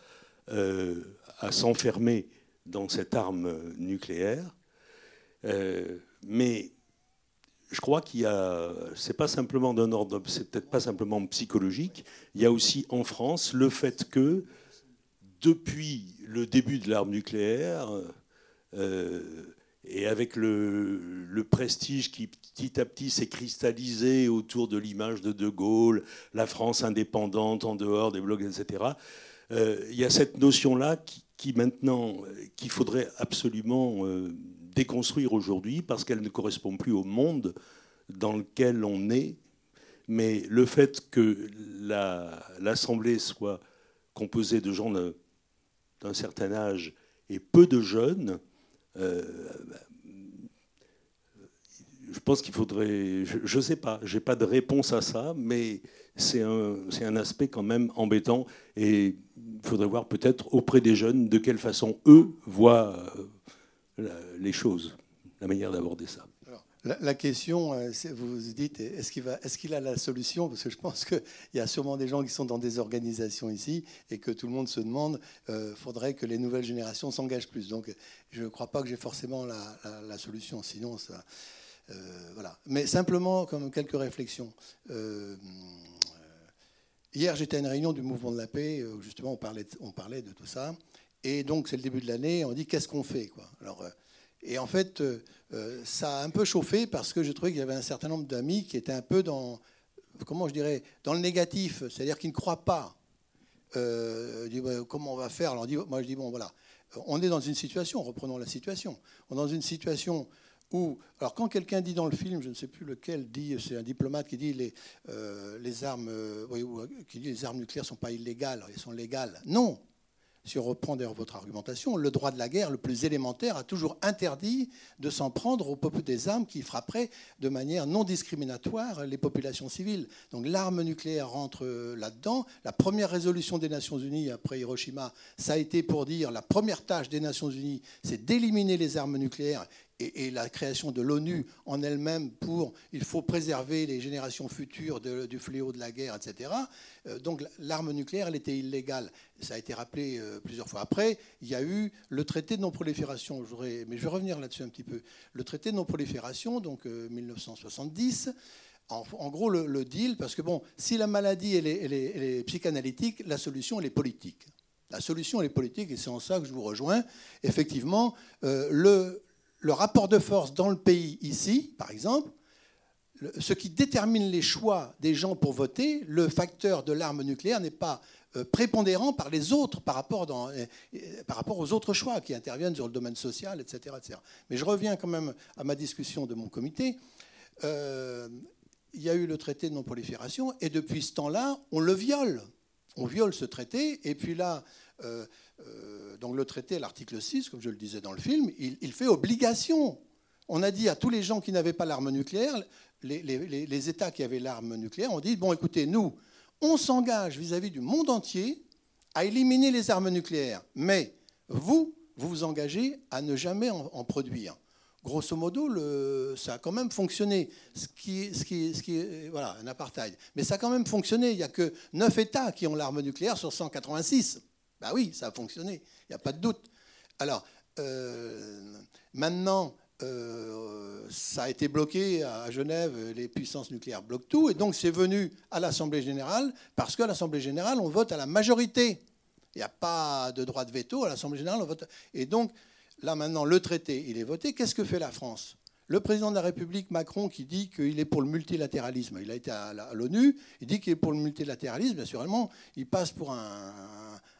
euh, à s'enfermer dans cette arme nucléaire. Euh, mais je crois qu'il y a, c'est pas simplement d'un ordre, c'est peut-être pas simplement psychologique. Il y a aussi en France le fait que depuis le début de l'arme nucléaire euh, et avec le, prestige qui petit à petit s'est cristallisé autour de l'image de De Gaulle, la France indépendante en dehors des blocs, etc. Euh, il y a cette notion-là qui, maintenant, qu'il faudrait absolument euh, déconstruire aujourd'hui parce qu'elle ne correspond plus au monde dans lequel on est. Mais le fait que l'Assemblée soit composée de gens d'un certain âge et peu de jeunes, euh, je pense qu'il faudrait. Je ne sais pas, je n'ai pas de réponse à ça, mais c'est un, un, aspect quand même embêtant. Et il faudrait voir peut-être auprès des jeunes de quelle façon eux voient les choses, la manière d'aborder ça. la, question, euh, vous vous dites, est-ce qu'il, a la solution? Parce que je pense qu'il y a sûrement des gens qui sont dans des organisations ici et que tout le monde se demande, euh, faudrait que les nouvelles générations s'engagent plus. Donc je ne crois pas que j'ai forcément la, solution, sinon ça... Euh, voilà. Mais simplement, comme quelques réflexions. hier, j'étais à une réunion du mouvement de la paix où justement on parlait, on parlait de tout ça. Et donc, c'est le début de l'année, on dit qu'est-ce qu'on fait quoi? Alors, euh, Et en fait, euh, euh, ça a un peu chauffé parce que je trouvais qu'il y avait un certain nombre d'amis qui étaient un peu dans, comment je dirais, dans le négatif, c'est-à-dire qu'ils ne croient pas. comment on va faire? Alors, Moi, je dis, bon, voilà, on est dans une situation, reprenons la situation, on est dans une situation où, alors quand quelqu'un dit dans le film, je ne sais plus lequel, dit, c'est un diplomate qui dit les, les armes, qui dit les armes nucléaires sont pas illégales, elles sont légales. Non, si on reprend d'ailleurs votre argumentation, le droit de la guerre le plus élémentaire a toujours interdit de s'en prendre aux peuples des armes qui frapperaient de manière non discriminatoire les populations civiles. Donc l'arme nucléaire rentre là-dedans. La première résolution des Nations Unies après Hiroshima, ça a été pour dire la première tâche des Nations Unies, c'est d'éliminer les armes nucléaires et, la création de l'ONU en elle-même pour il faut préserver les générations futures du fléau de la guerre, etc. Euh, donc l'arme nucléaire, elle était illégale. Ça a été rappelé euh, plusieurs fois. Après, il y a eu le traité de non-prolifération. Mais je vais revenir là-dessus un petit peu. Le traité de non-prolifération, donc 1970. Euh, en, gros, le, deal, parce que bon, si la maladie elle est, psychanalytique, la solution elle est politique. La solution elle est politique, et c'est en ça que je vous rejoins. Effectivement, le, le rapport de force dans le pays ici, par exemple, ce qui détermine les choix des gens pour voter, le facteur de l'arme nucléaire n'est pas euh, prépondérant par les autres par rapport, euh, par rapport, aux autres choix qui interviennent sur le domaine social, etc.. Mais je reviens quand même à ma discussion de mon comité. Euh, il y a eu le traité de non-prolifération et depuis ce temps-là, on le viole. on viole ce traité, et puis là, euh, euh, donc le traité, l'article 6, comme je le disais dans le film, il, fait obligation. On a dit à tous les gens qui n'avaient pas l'arme nucléaire, les, États qui avaient l'arme nucléaire, on dit, bon écoutez, nous, on s'engage vis-à-vis du monde entier à éliminer les armes nucléaires, mais vous, vous vous engagez à ne jamais en, produire. Grosso modo, ça a quand même fonctionné, ce qui, voilà, un apartheid. Mais ça a quand même fonctionné. Il n'y a que 9 États qui ont l'arme nucléaire sur 186. Ben oui, ça a fonctionné, il n'y a pas de doute. Alors, euh, maintenant, euh, ça a été bloqué à Genève, les puissances nucléaires bloquent tout, et donc c'est venu à l'Assemblée générale, parce qu'à l'Assemblée générale, on vote à la majorité. Il n'y a pas de droit de veto à l'Assemblée générale, on vote. Et donc, là maintenant, le traité, il est voté. Qu'est-ce que fait la France? Le président de la République, Macron, qui dit qu'il est pour le multilatéralisme, il a été à l'ONU, il dit qu'il est pour le multilatéralisme, naturellement, il passe pour un,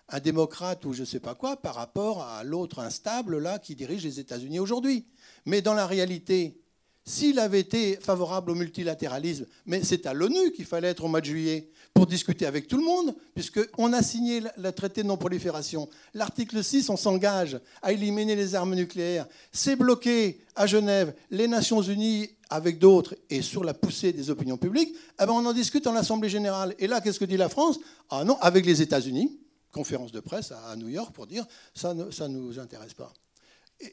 un démocrate ou je ne sais pas quoi par rapport à l'autre instable là qui dirige les États-Unis aujourd'hui. Mais dans la réalité, s'il avait été favorable au multilatéralisme, mais c'est à l'ONU qu'il fallait être au mois de juillet pour discuter avec tout le monde, puisqu'on a signé le traité de non-prolifération. L'article 6, on s'engage à éliminer les armes nucléaires. C'est bloqué à Genève. Les Nations Unies, avec d'autres, et sur la poussée des opinions publiques, eh ben on en discute en Assemblée générale. Et là, qu'est-ce que dit la France? Ah non, avec les États-Unis conférence de presse à New York pour dire ça ne ça nous intéresse pas.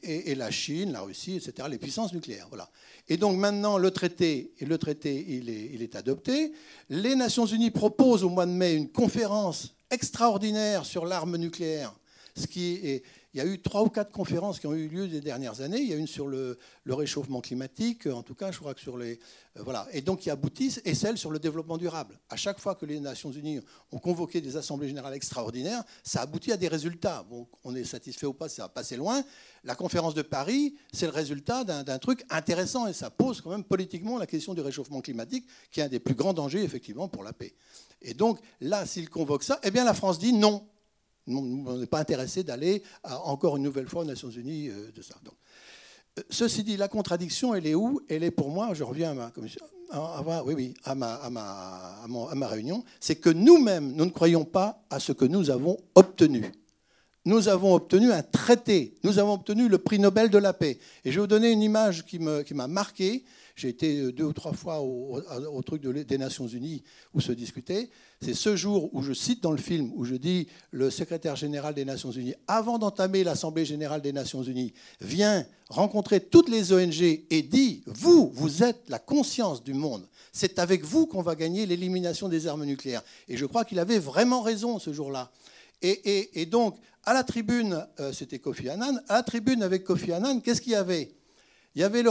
Et, la Chine, la Russie, etc., les puissances nucléaires. Voilà. Et donc maintenant, le traité, le traité il est, il est adopté. Les Nations Unies proposent au mois de mai une conférence extraordinaire sur l'arme nucléaire, ce qui est, il y a eu trois ou quatre conférences qui ont eu lieu ces dernières années. Il y a une sur le, réchauffement climatique, en tout cas, je crois que sur les. Euh, voilà. Et donc, qui aboutissent, et celle sur le développement durable. À chaque fois que les Nations Unies ont convoqué des assemblées générales extraordinaires, ça aboutit à des résultats. Bon, on est satisfait ou pas, ça va passer loin. La conférence de Paris, c'est le résultat d'un truc intéressant, et ça pose quand même politiquement la question du réchauffement climatique, qui est un des plus grands dangers, effectivement, pour la paix. Et donc, là, s'il convoque ça, eh bien, la France dit non on n'est pas intéressé d'aller encore une nouvelle fois aux Nations Unies euh, de ça. Euh, ceci dit, la contradiction, elle est où? Elle est pour moi, je reviens à ma réunion, c'est que nous-mêmes, nous ne croyons pas à ce que nous avons obtenu. Nous avons obtenu un traité, nous avons obtenu le prix Nobel de la paix. Et je vais vous donner une image qui m'a qui marqué. J'ai été euh, deux ou trois fois au, truc des Nations Unies où se discutait. C'est ce jour où je cite dans le film, où je dis le secrétaire général des Nations Unies, avant d'entamer l'Assemblée générale des Nations Unies, vient rencontrer toutes les ONG et dit, vous, vous êtes la conscience du monde. C'est avec vous qu'on va gagner l'élimination des armes nucléaires. Et je crois qu'il avait vraiment raison ce jour-là. Et, donc, à la tribune, euh, c'était Kofi Annan, à la tribune avec Kofi Annan, qu'est-ce qu'il y avait? Il y, avait le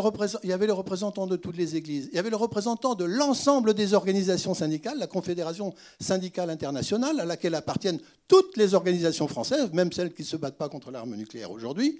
représentant de toutes les églises, il y avait le représentant de l'ensemble des organisations syndicales, la Confédération syndicale internationale, à laquelle appartiennent toutes les organisations françaises, même celles qui ne se battent pas contre l'arme nucléaire aujourd'hui.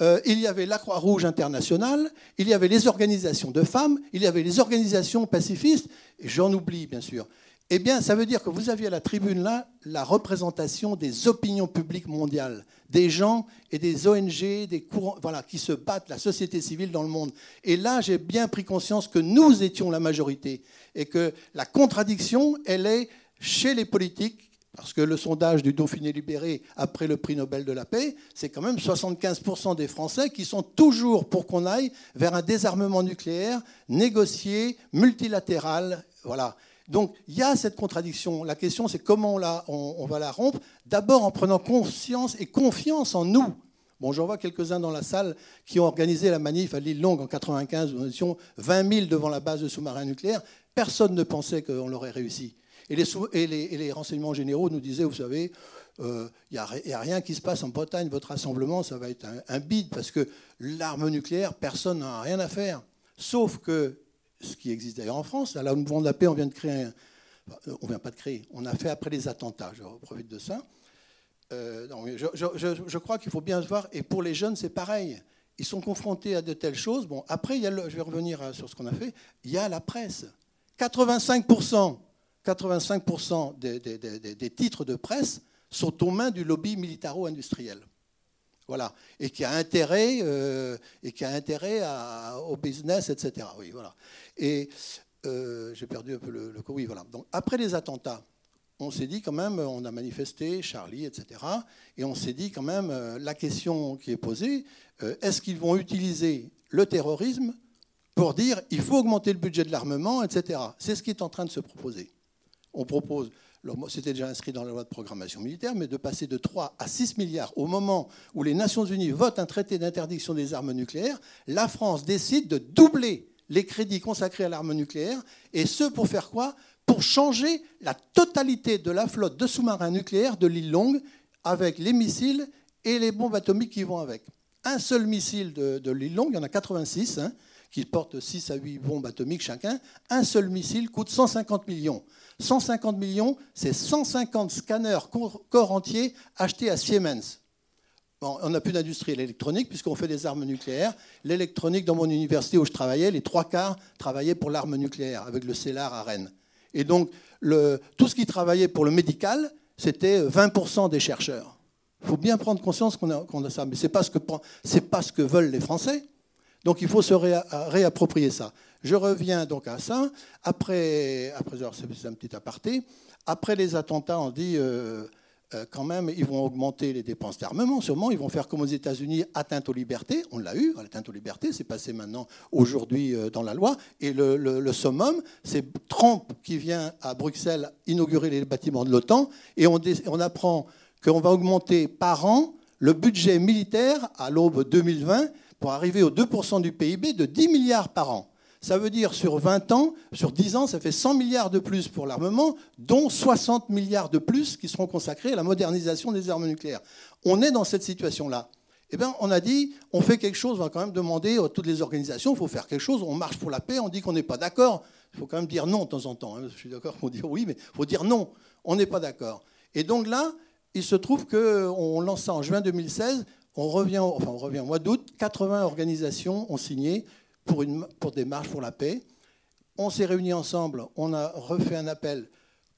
Euh, il y avait la Croix-Rouge internationale, il y avait les organisations de femmes, il y avait les organisations pacifistes, et j'en oublie bien sûr. Eh bien, ça veut dire que vous aviez à la tribune là la représentation des opinions publiques mondiales, des gens et des ONG, des courants, voilà, qui se battent, la société civile dans le monde. Et là, j'ai bien pris conscience que nous étions la majorité et que la contradiction, elle est chez les politiques. Parce que le sondage du Dauphiné libéré après le prix Nobel de la paix, c'est quand même 75% des Français qui sont toujours pour qu'on aille vers un désarmement nucléaire négocié, multilatéral. Voilà. Donc il y a cette contradiction. La question, c'est comment on, va la rompre D'abord en prenant conscience et confiance en nous. Bon, j'en vois quelques-uns dans la salle qui ont organisé la manif à l'île Longue en 95, où nous étions 20 000 devant la base de sous-marins nucléaires. Personne ne pensait qu'on l'aurait réussi. Et les, renseignements généraux nous disaient, vous savez, il euh, n'y a, rien qui se passe en Bretagne, votre rassemblement, ça va être un, un bide, parce que l'arme nucléaire, personne n'a rien à faire. Sauf que ce qui existe d'ailleurs en France. À la Mouvement de la paix, on vient de créer on vient pas de créer, on a fait après les attentats, je profite de ça. Euh, je, crois qu'il faut bien se voir, et pour les jeunes, c'est pareil. Ils sont confrontés à de telles choses. Bon, après, il y a je vais revenir sur ce qu'on a fait, il y a la presse. 85%, 85 des, des titres de presse sont aux mains du lobby militaro-industriel voilà, et qui a intérêt, euh, et qui a intérêt au business, etc. Oui, voilà. Et euh, j'ai perdu un peu le, le, Oui, voilà. Donc après les attentats, on s'est dit quand même, on a manifesté, Charlie, etc. Et on s'est dit quand même, euh, la question qui est posée, est-ce qu'ils vont utiliser le terrorisme pour dire il faut augmenter le budget de l'armement, etc. C'est ce qui est en train de se proposer. On propose, c'était déjà inscrit dans la loi de programmation militaire, mais de passer de 3 à 6 milliards au moment où les Nations Unies votent un traité d'interdiction des armes nucléaires, la France décide de doubler les crédits consacrés à l'arme nucléaire, et ce pour faire quoi? Pour changer la totalité de la flotte de sous-marins nucléaires de l'île Longue avec les missiles et les bombes atomiques qui vont avec. Un seul missile de, l'île Longue, il y en a 86, hein, qui portent 6 à 8 bombes atomiques chacun. Un seul missile coûte 150 millions. 150 millions, c'est 150 scanners corps entiers achetés à Siemens on n'a plus d'industrie électronique puisqu'on fait des armes nucléaires. L'électronique, dans mon université où je travaillais, les trois quarts travaillaient pour l'arme nucléaire avec le CELAR à Rennes. Et donc, tout ce qui travaillait pour le médical, c'était 20% des chercheurs. Il faut bien prendre conscience qu'on a, ça. Mais ce n'est pas, ce que veulent les Français. Donc il faut se réapproprier ça. Je reviens donc à ça. Après, après c'est un petit aparté. Après les attentats, on dit euh, euh, quand même, ils vont augmenter les dépenses d'armement, sûrement. Ils vont faire comme aux États-Unis, atteinte aux libertés. On l'a eu, l'atteinte aux libertés, c'est passé maintenant, aujourd'hui, euh, dans la loi. Et le, summum, c'est Trump qui vient à Bruxelles inaugurer les bâtiments de l'OTAN. Et on apprend qu'on va augmenter par an le budget militaire à l'aube 2020 pour arriver au 2% du PIB de 10 milliards par an. Ça veut dire sur 20 ans, sur 10 ans, ça fait 100 milliards de plus pour l'armement, dont 60 milliards de plus qui seront consacrés à la modernisation des armes nucléaires. On est dans cette situation-là. Eh bien, on a dit, on fait quelque chose, on va quand même demander à toutes les organisations, il faut faire quelque chose, on marche pour la paix, on dit qu'on n'est pas d'accord. Il faut quand même dire non de temps en temps. Hein. Je suis d'accord pour dire oui, mais il faut dire non, on n'est pas d'accord. Et donc là, il se trouve qu'on lance en juin 2016, on revient, enfin on revient au mois d'août, 80 organisations ont signé pour, une, pour des marches pour la paix. On s'est réunis ensemble, on a refait un appel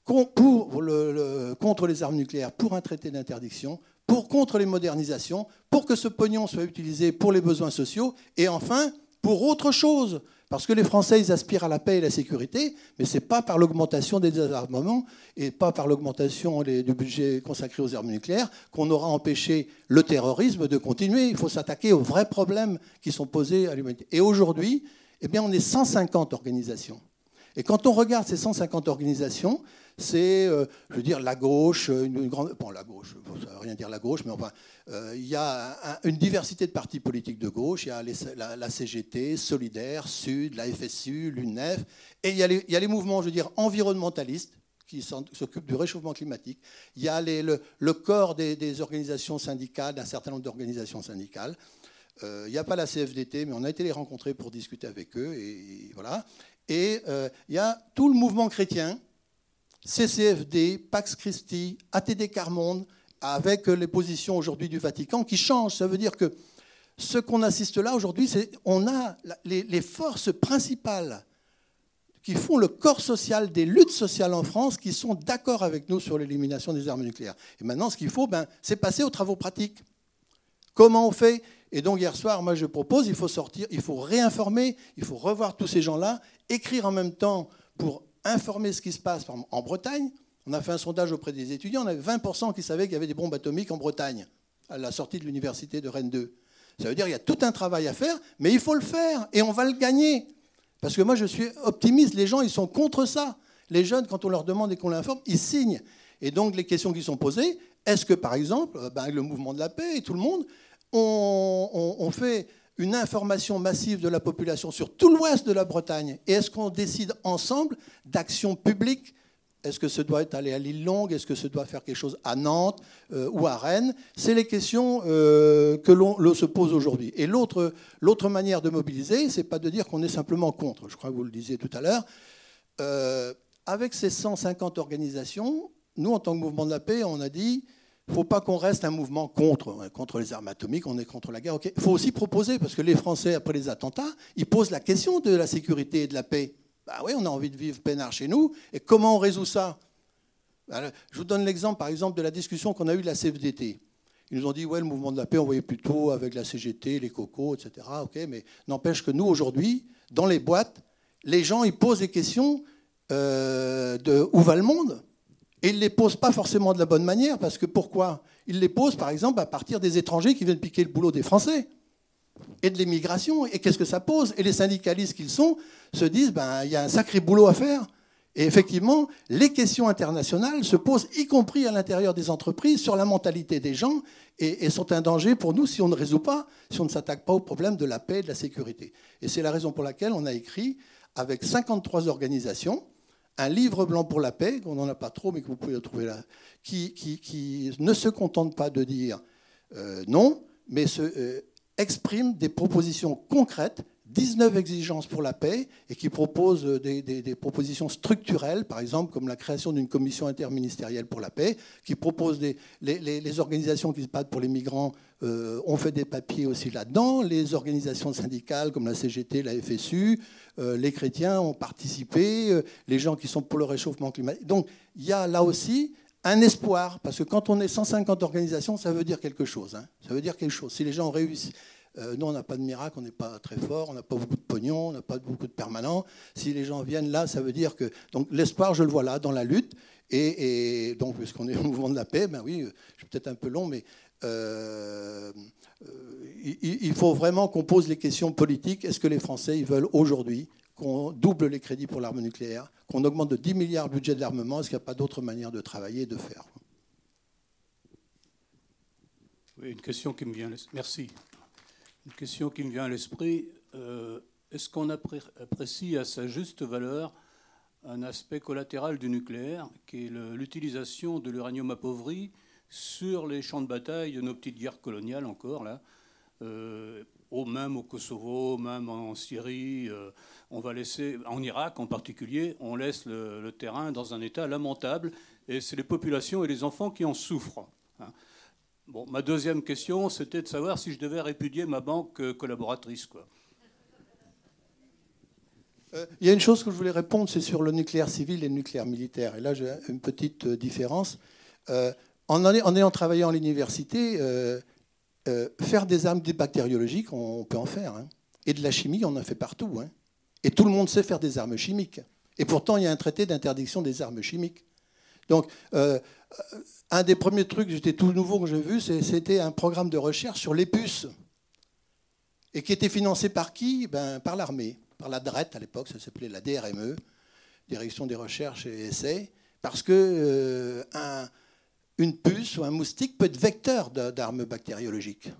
contre les armes nucléaires, pour un traité d'interdiction, pour contre les modernisations, pour que ce pognon soit utilisé pour les besoins sociaux, et enfin pour autre chose. Parce que les Français, ils aspirent à la paix et la sécurité, mais ce n'est pas par l'augmentation des désarmements et pas par l'augmentation du budget consacré aux armes nucléaires qu'on aura empêché le terrorisme de continuer. Il faut s'attaquer aux vrais problèmes qui sont posés à l'humanité. Et aujourd'hui, eh on est 150 organisations. Et quand on regarde ces 150 organisations, c'est, euh, je veux dire, la gauche, une, grande. Bon, la gauche, ça veut rien dire la gauche, mais enfin, euh, il y a une diversité de partis politiques de gauche. Il y a la, CGT, Solidaire, Sud, la FSU, l'UNEF, et il y, a les, mouvements, je veux dire, environnementalistes qui s'occupent du réchauffement climatique. Il y a le, corps des, organisations syndicales, d'un certain nombre d'organisations syndicales. Euh, il n'y a pas la CFDT, mais on a été les rencontrer pour discuter avec eux, et, voilà. Et il y a tout le mouvement chrétien CCFD, Pax Christi, ATD Carmonde, avec les positions aujourd'hui du Vatican qui changent. Ça veut dire que ce qu'on assiste là aujourd'hui, c'est on a les, forces principales qui font le corps social des luttes sociales en France qui sont d'accord avec nous sur l'élimination des armes nucléaires. Et maintenant, ce qu'il faut, ben, c'est passer aux travaux pratiques. Comment on fait? Et donc hier soir, moi je propose, il faut sortir, il faut réinformer, il faut revoir tous ces gens-là, écrire en même temps pour informer ce qui se passe en Bretagne. On a fait un sondage auprès des étudiants, on avait 20% qui savaient qu'il y avait des bombes atomiques en Bretagne, à la sortie de l'université de Rennes 2. Ça veut dire qu'il y a tout un travail à faire, mais il faut le faire, et on va le gagner. Parce que moi, je suis optimiste, les gens, ils sont contre ça. Les jeunes, quand on leur demande et qu'on l'informe, ils signent. Et donc, les questions qui sont posées, est-ce que, par exemple, euh, ben, le mouvement de la paix et tout le monde, on, fait une information massive de la population sur tout l'ouest de la Bretagne Et est-ce qu'on décide ensemble d'actions publiques Est-ce que ce doit être aller à l'île Longue? Est-ce que ce doit faire quelque chose à Nantes euh, ou à Rennes? C'est les questions euh, que l'on se pose aujourd'hui. Et l'autre manière de mobiliser, c'est pas de dire qu'on est simplement contre. Je crois que vous le disiez tout à l'heure. Euh, avec ces 150 organisations, nous, en tant que mouvement de la paix, on a dit ne faut pas qu'on reste un mouvement contre, contre les armes atomiques, on est contre la guerre. Il faut aussi proposer, parce que les Français, après les attentats, ils posent la question de la sécurité et de la paix. Bah oui, on a envie de vivre peinard chez nous, et comment on résout ça? Bah, Je vous donne l'exemple, par exemple, de la discussion qu'on a eue de la CFDT. Ils nous ont dit, ouais, le mouvement de la paix, on voyait plutôt avec la CGT, les cocos, etc. Ok, mais n'empêche que nous, aujourd'hui, dans les boîtes, les gens, ils posent des questions euh, de où va le monde? Et il ne les pose pas forcément de la bonne manière, parce que pourquoi? Il les pose, par exemple, à partir des étrangers qui viennent piquer le boulot des Français et de l'immigration. Et qu'est-ce que ça pose? Et les syndicalistes qu'ils sont se disent, ben, il y a un sacré boulot à faire. Et effectivement, les questions internationales se posent, y compris à l'intérieur des entreprises, sur la mentalité des gens, et, sont un danger pour nous si on ne résout pas, si on ne s'attaque pas au problème de la paix et de la sécurité. Et c'est la raison pour laquelle on a écrit, avec 53 organisations, un livre blanc pour la paix, qu'on n'en a pas trop, mais que vous pouvez trouver là, qui, ne se contente pas de dire euh, non, mais euh, exprime des propositions concrètes 19 exigences pour la paix et qui proposent des, propositions structurelles, par exemple comme la création d'une commission interministérielle pour la paix, qui propose des, les, organisations qui se battent pour les migrants euh, ont fait des papiers aussi là-dedans, les organisations syndicales comme la CGT, la FSU, euh, les chrétiens ont participé, euh, les gens qui sont pour le réchauffement climatique. Donc il y a là aussi un espoir, parce que quand on est 150 organisations, ça veut dire quelque chose. Hein. Ça veut dire quelque chose. Si les gens réussissent euh, nous, on n'a pas de miracle, on n'est pas très fort, on n'a pas beaucoup de pognon, on n'a pas beaucoup de permanents. Si les gens viennent là, ça veut dire que. Donc l'espoir, je le vois là, dans la lutte. Et, donc, puisqu'on est au mouvement de la paix, ben oui, je suis peut-être un peu long, mais euh, il, faut vraiment qu'on pose les questions politiques. Est-ce que les Français, ils veulent aujourd'hui qu'on double les crédits pour l'arme nucléaire, qu'on augmente de 10 milliards le budget de l'armement? Est-ce qu'il n'y a pas d'autre manière de travailler et de faire? Oui, une question qui me vient. Merci. Une question qui me vient à l'esprit. Euh, est-ce qu'on apprécie à sa juste valeur un aspect collatéral du nucléaire, qui est l'utilisation de l'uranium appauvri sur les champs de bataille de nos petites guerres coloniales encore, là, euh, au, même au Kosovo, même en Syrie, euh, on va laisser, en Irak en particulier, on laisse le, terrain dans un état lamentable, et c'est les populations et les enfants qui en souffrent. Hein. Bon, ma deuxième question, c'était de savoir si je devais répudier ma banque euh, collaboratrice. Quoi. Euh, il y a une chose que je voulais répondre, c'est sur le nucléaire civil et le nucléaire militaire. Et là, j'ai une petite euh, différence. en, ayant travaillé en l'université, faire des armes bactériologiques, on, peut en faire. Hein. Et de la chimie, on en fait partout. Hein. Et tout le monde sait faire des armes chimiques. Et pourtant, il y a un traité d'interdiction des armes chimiques. Donc, un des premiers trucs, j'étais tout nouveau que j'ai vu, c'était un programme de recherche sur les puces. Et qui était financé par qui? Ben, Par l'armée, par la DRET à l'époque, ça s'appelait la DRME, Direction des recherches et essais, parce que euh, puce ou un moustique peut être vecteur d'armes bactériologiques.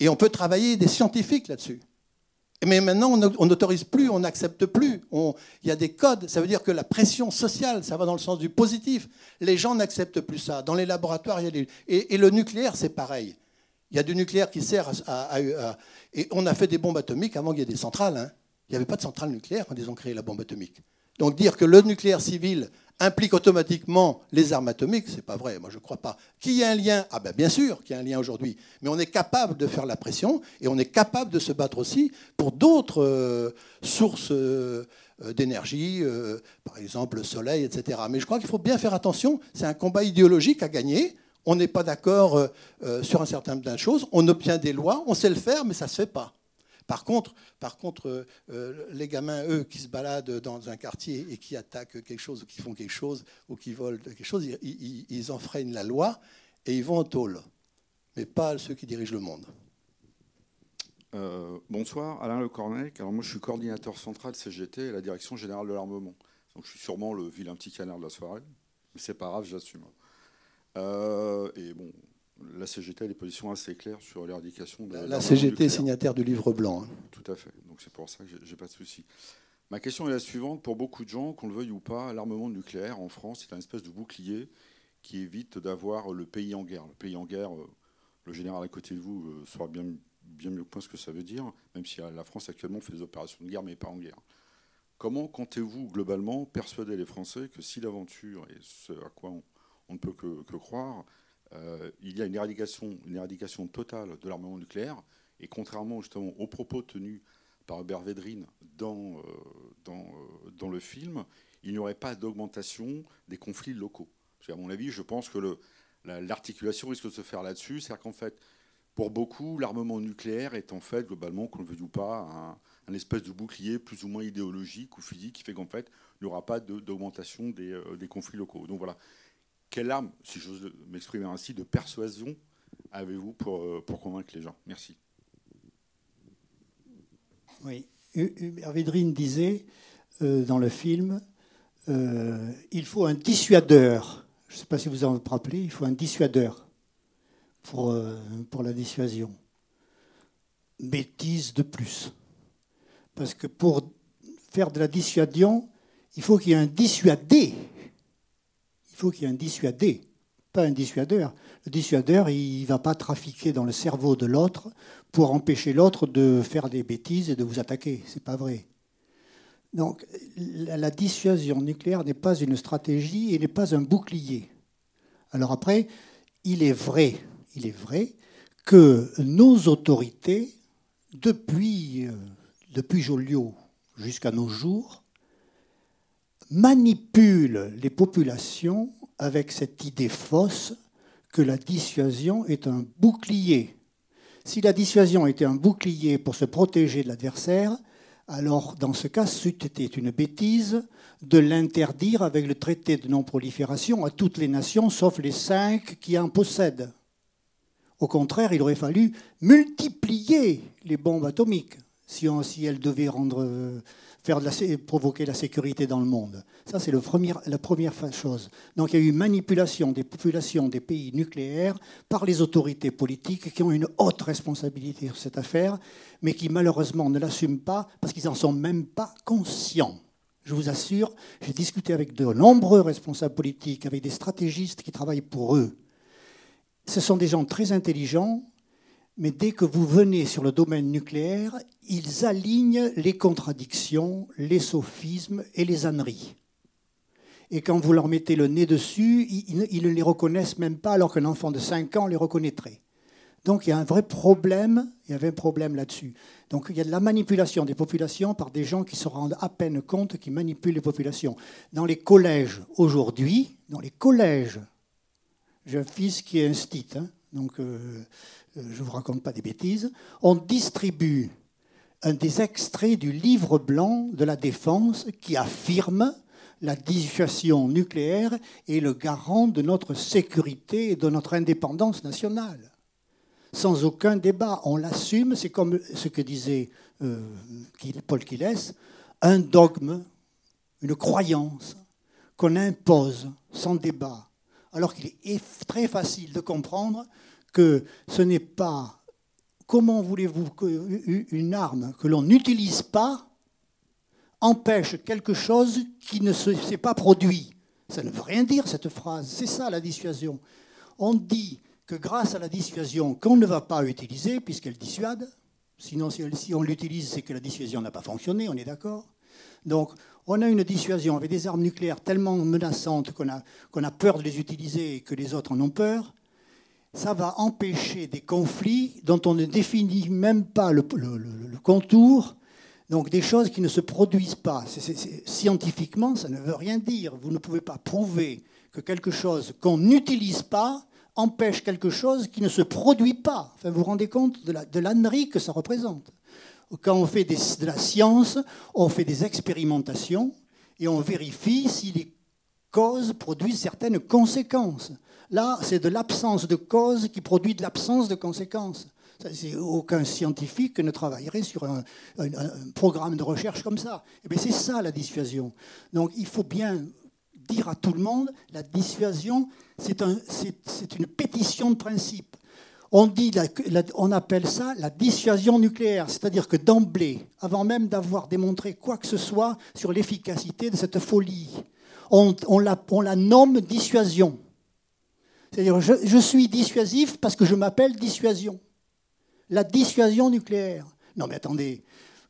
Et on peut travailler des scientifiques là-dessus. Mais maintenant, on n'autorise plus, on n'accepte plus. il y a des codes. Ça veut dire que la pression sociale, ça va dans le sens du positif. Les gens n'acceptent plus ça. Dans les laboratoires, il y a des... et, le nucléaire, c'est pareil. Il y a du nucléaire qui sert à, Et on a fait des bombes atomiques avant qu'il y ait des centrales. Hein. Il n'y avait pas de centrale nucléaire quand ils ont créé la bombe atomique. Donc dire que le nucléaire civil implique automatiquement les armes atomiques, c'est pas vrai, moi je ne crois pas. Qu'il y a un lien Ah ben bien sûr qu'il y a un lien aujourd'hui, mais on est capable de faire la pression et on est capable de se battre aussi pour d'autres euh, sources euh, d'énergie, euh, par exemple le soleil, etc. Mais je crois qu'il faut bien faire attention, c'est un combat idéologique à gagner. On n'est pas d'accord sur un certain nombre de choses, on obtient des lois, on sait le faire, mais ça ne se fait pas. Par contre, par contre euh, euh, les gamins, eux, qui se baladent dans un quartier et qui attaquent quelque chose, ou qui font quelque chose, ou qui volent quelque chose, ils, enfreignent la loi et ils vont en tôle. Mais pas ceux qui dirigent le monde. Euh, bonsoir, Alain Le Cornec. Alors moi, je suis coordinateur central CGT et la direction générale de l'armement. Donc je suis sûrement le vilain petit canard de la soirée, mais c'est pas grave, j'assume. et bon, la CGT a des positions assez claires sur l'éradication de la, CGT est signataire du livre blanc. Hein. Tout à fait. Donc c'est pour ça que j'ai pas de souci. Ma question est la suivante. Pour beaucoup de gens, qu'on le veuille ou pas, l'armement nucléaire en France, c'est un espèce de bouclier qui évite d'avoir le pays en guerre. Le pays en guerre, euh, le général à côté de vous euh, saura bien, bien mieux que moi ce que ça veut dire, même si la France actuellement fait des opérations de guerre, mais pas en guerre. Comment comptez-vous globalement persuader les Français que si l'aventure, et ce à quoi on, ne peut que croire, euh, il y a une éradication, totale de l'armement nucléaire. Et contrairement justement aux propos tenus par Hubert Védrine dans, euh, euh, le film, il n'y aurait pas d'augmentation des conflits locaux. Parce à mon avis, je pense que l'articulation risque de se faire là-dessus. C'est-à-dire qu'en fait, pour beaucoup, l'armement nucléaire est en fait, globalement, qu'on le veuille ou pas, un, espèce de bouclier plus ou moins idéologique ou physique qui fait qu'en fait, il n'y aura pas d'augmentation des, des conflits locaux. Donc voilà, quelle arme, si j'ose m'exprimer ainsi, de persuasion avez-vous pour, euh, pour convaincre les gens? Merci. Oui, Hubert Védrine disait euh, dans le film euh, il faut un dissuadeur. Je ne sais pas si vous en rappelez, il faut un dissuadeur pour, pour la dissuasion. Bêtise de plus. Parce que pour faire de la dissuasion, il faut qu'il y ait un dissuadé. Il faut qu'il y ait un dissuadé, pas un dissuadeur. Le dissuadeur, il ne va pas trafiquer dans le cerveau de l'autre pour empêcher l'autre de faire des bêtises et de vous attaquer. Ce n'est pas vrai. Donc la dissuasion nucléaire n'est pas une stratégie et n'est pas un bouclier. Alors après, il est vrai, il est vrai que nos autorités, depuis, euh, depuis Joliot jusqu'à nos jours, manipulent les populations avec cette idée fausse que la dissuasion est un bouclier. Si la dissuasion était un bouclier pour se protéger de l'adversaire, alors dans ce cas, c'était une bêtise de l'interdire avec le traité de non-prolifération à toutes les nations, sauf les cinq qui en possèdent. Au contraire, il aurait fallu multiplier les bombes atomiques si, si elles devaient rendre faire provoquer la sécurité dans le monde. Ça, c'est la première chose. Donc il y a eu manipulation des populations des pays nucléaires par les autorités politiques qui ont une haute responsabilité sur cette affaire, mais qui malheureusement ne l'assument pas parce qu'ils n'en sont même pas conscients. Je vous assure, j'ai discuté avec de nombreux responsables politiques, avec des stratégistes qui travaillent pour eux. Ce sont des gens très intelligents, mais dès que vous venez sur le domaine nucléaire, ils alignent les contradictions, les sophismes et les âneries. Et quand vous leur mettez le nez dessus, ils ne les reconnaissent même pas, alors qu'un enfant de 5 ans les reconnaîtrait. Donc il y a un vrai problème, il y avait un problème là-dessus. Donc il y a de la manipulation des populations par des gens qui se rendent à peine compte qu'ils manipulent les populations. Dans les collèges aujourd'hui, dans les collèges, j'ai un fils qui est un hein, donc euh, je ne vous raconte pas des bêtises, on distribue un des extraits du livre blanc de la défense qui affirme la dissuasion nucléaire est le garant de notre sécurité et de notre indépendance nationale. Sans aucun débat, on l'assume, c'est comme ce que disait euh, Paul Quiles, un dogme, une croyance qu'on impose sans débat, alors qu'il est très facile de comprendre que ce n'est pas comment voulez-vous qu'une arme que l'on n'utilise pas empêche quelque chose qui ne s'est pas produit. Ça ne veut rien dire cette phrase, c'est ça la dissuasion. On dit que grâce à la dissuasion qu'on ne va pas utiliser, puisqu'elle dissuade, sinon si on l'utilise, c'est que la dissuasion n'a pas fonctionné, on est d'accord Donc on a une dissuasion avec des armes nucléaires tellement menaçantes qu'on a, a peur de les utiliser et que les autres en ont peur ça va empêcher des conflits dont on ne définit même pas le, contour, donc des choses qui ne se produisent pas. scientifiquement, ça ne veut rien dire. Vous ne pouvez pas prouver que quelque chose qu'on n'utilise pas empêche quelque chose qui ne se produit pas. Enfin, vous vous rendez compte de l'ânerie que ça représente. Quand on fait de la science, on fait des expérimentations et on vérifie si les causes produisent certaines conséquences. Là, c'est de l'absence de cause qui produit de l'absence de conséquences. Aucun scientifique ne travaillerait sur un, programme de recherche comme ça. Eh c'est ça la dissuasion. Donc il faut bien dire à tout le monde, la dissuasion, c'est un, une pétition de principe. On, appelle ça la dissuasion nucléaire, c'est-à-dire que d'emblée, avant même d'avoir démontré quoi que ce soit sur l'efficacité de cette folie, on la nomme dissuasion. C'est-à-dire, je, suis dissuasif parce que je m'appelle dissuasion. La dissuasion nucléaire. Non, mais attendez,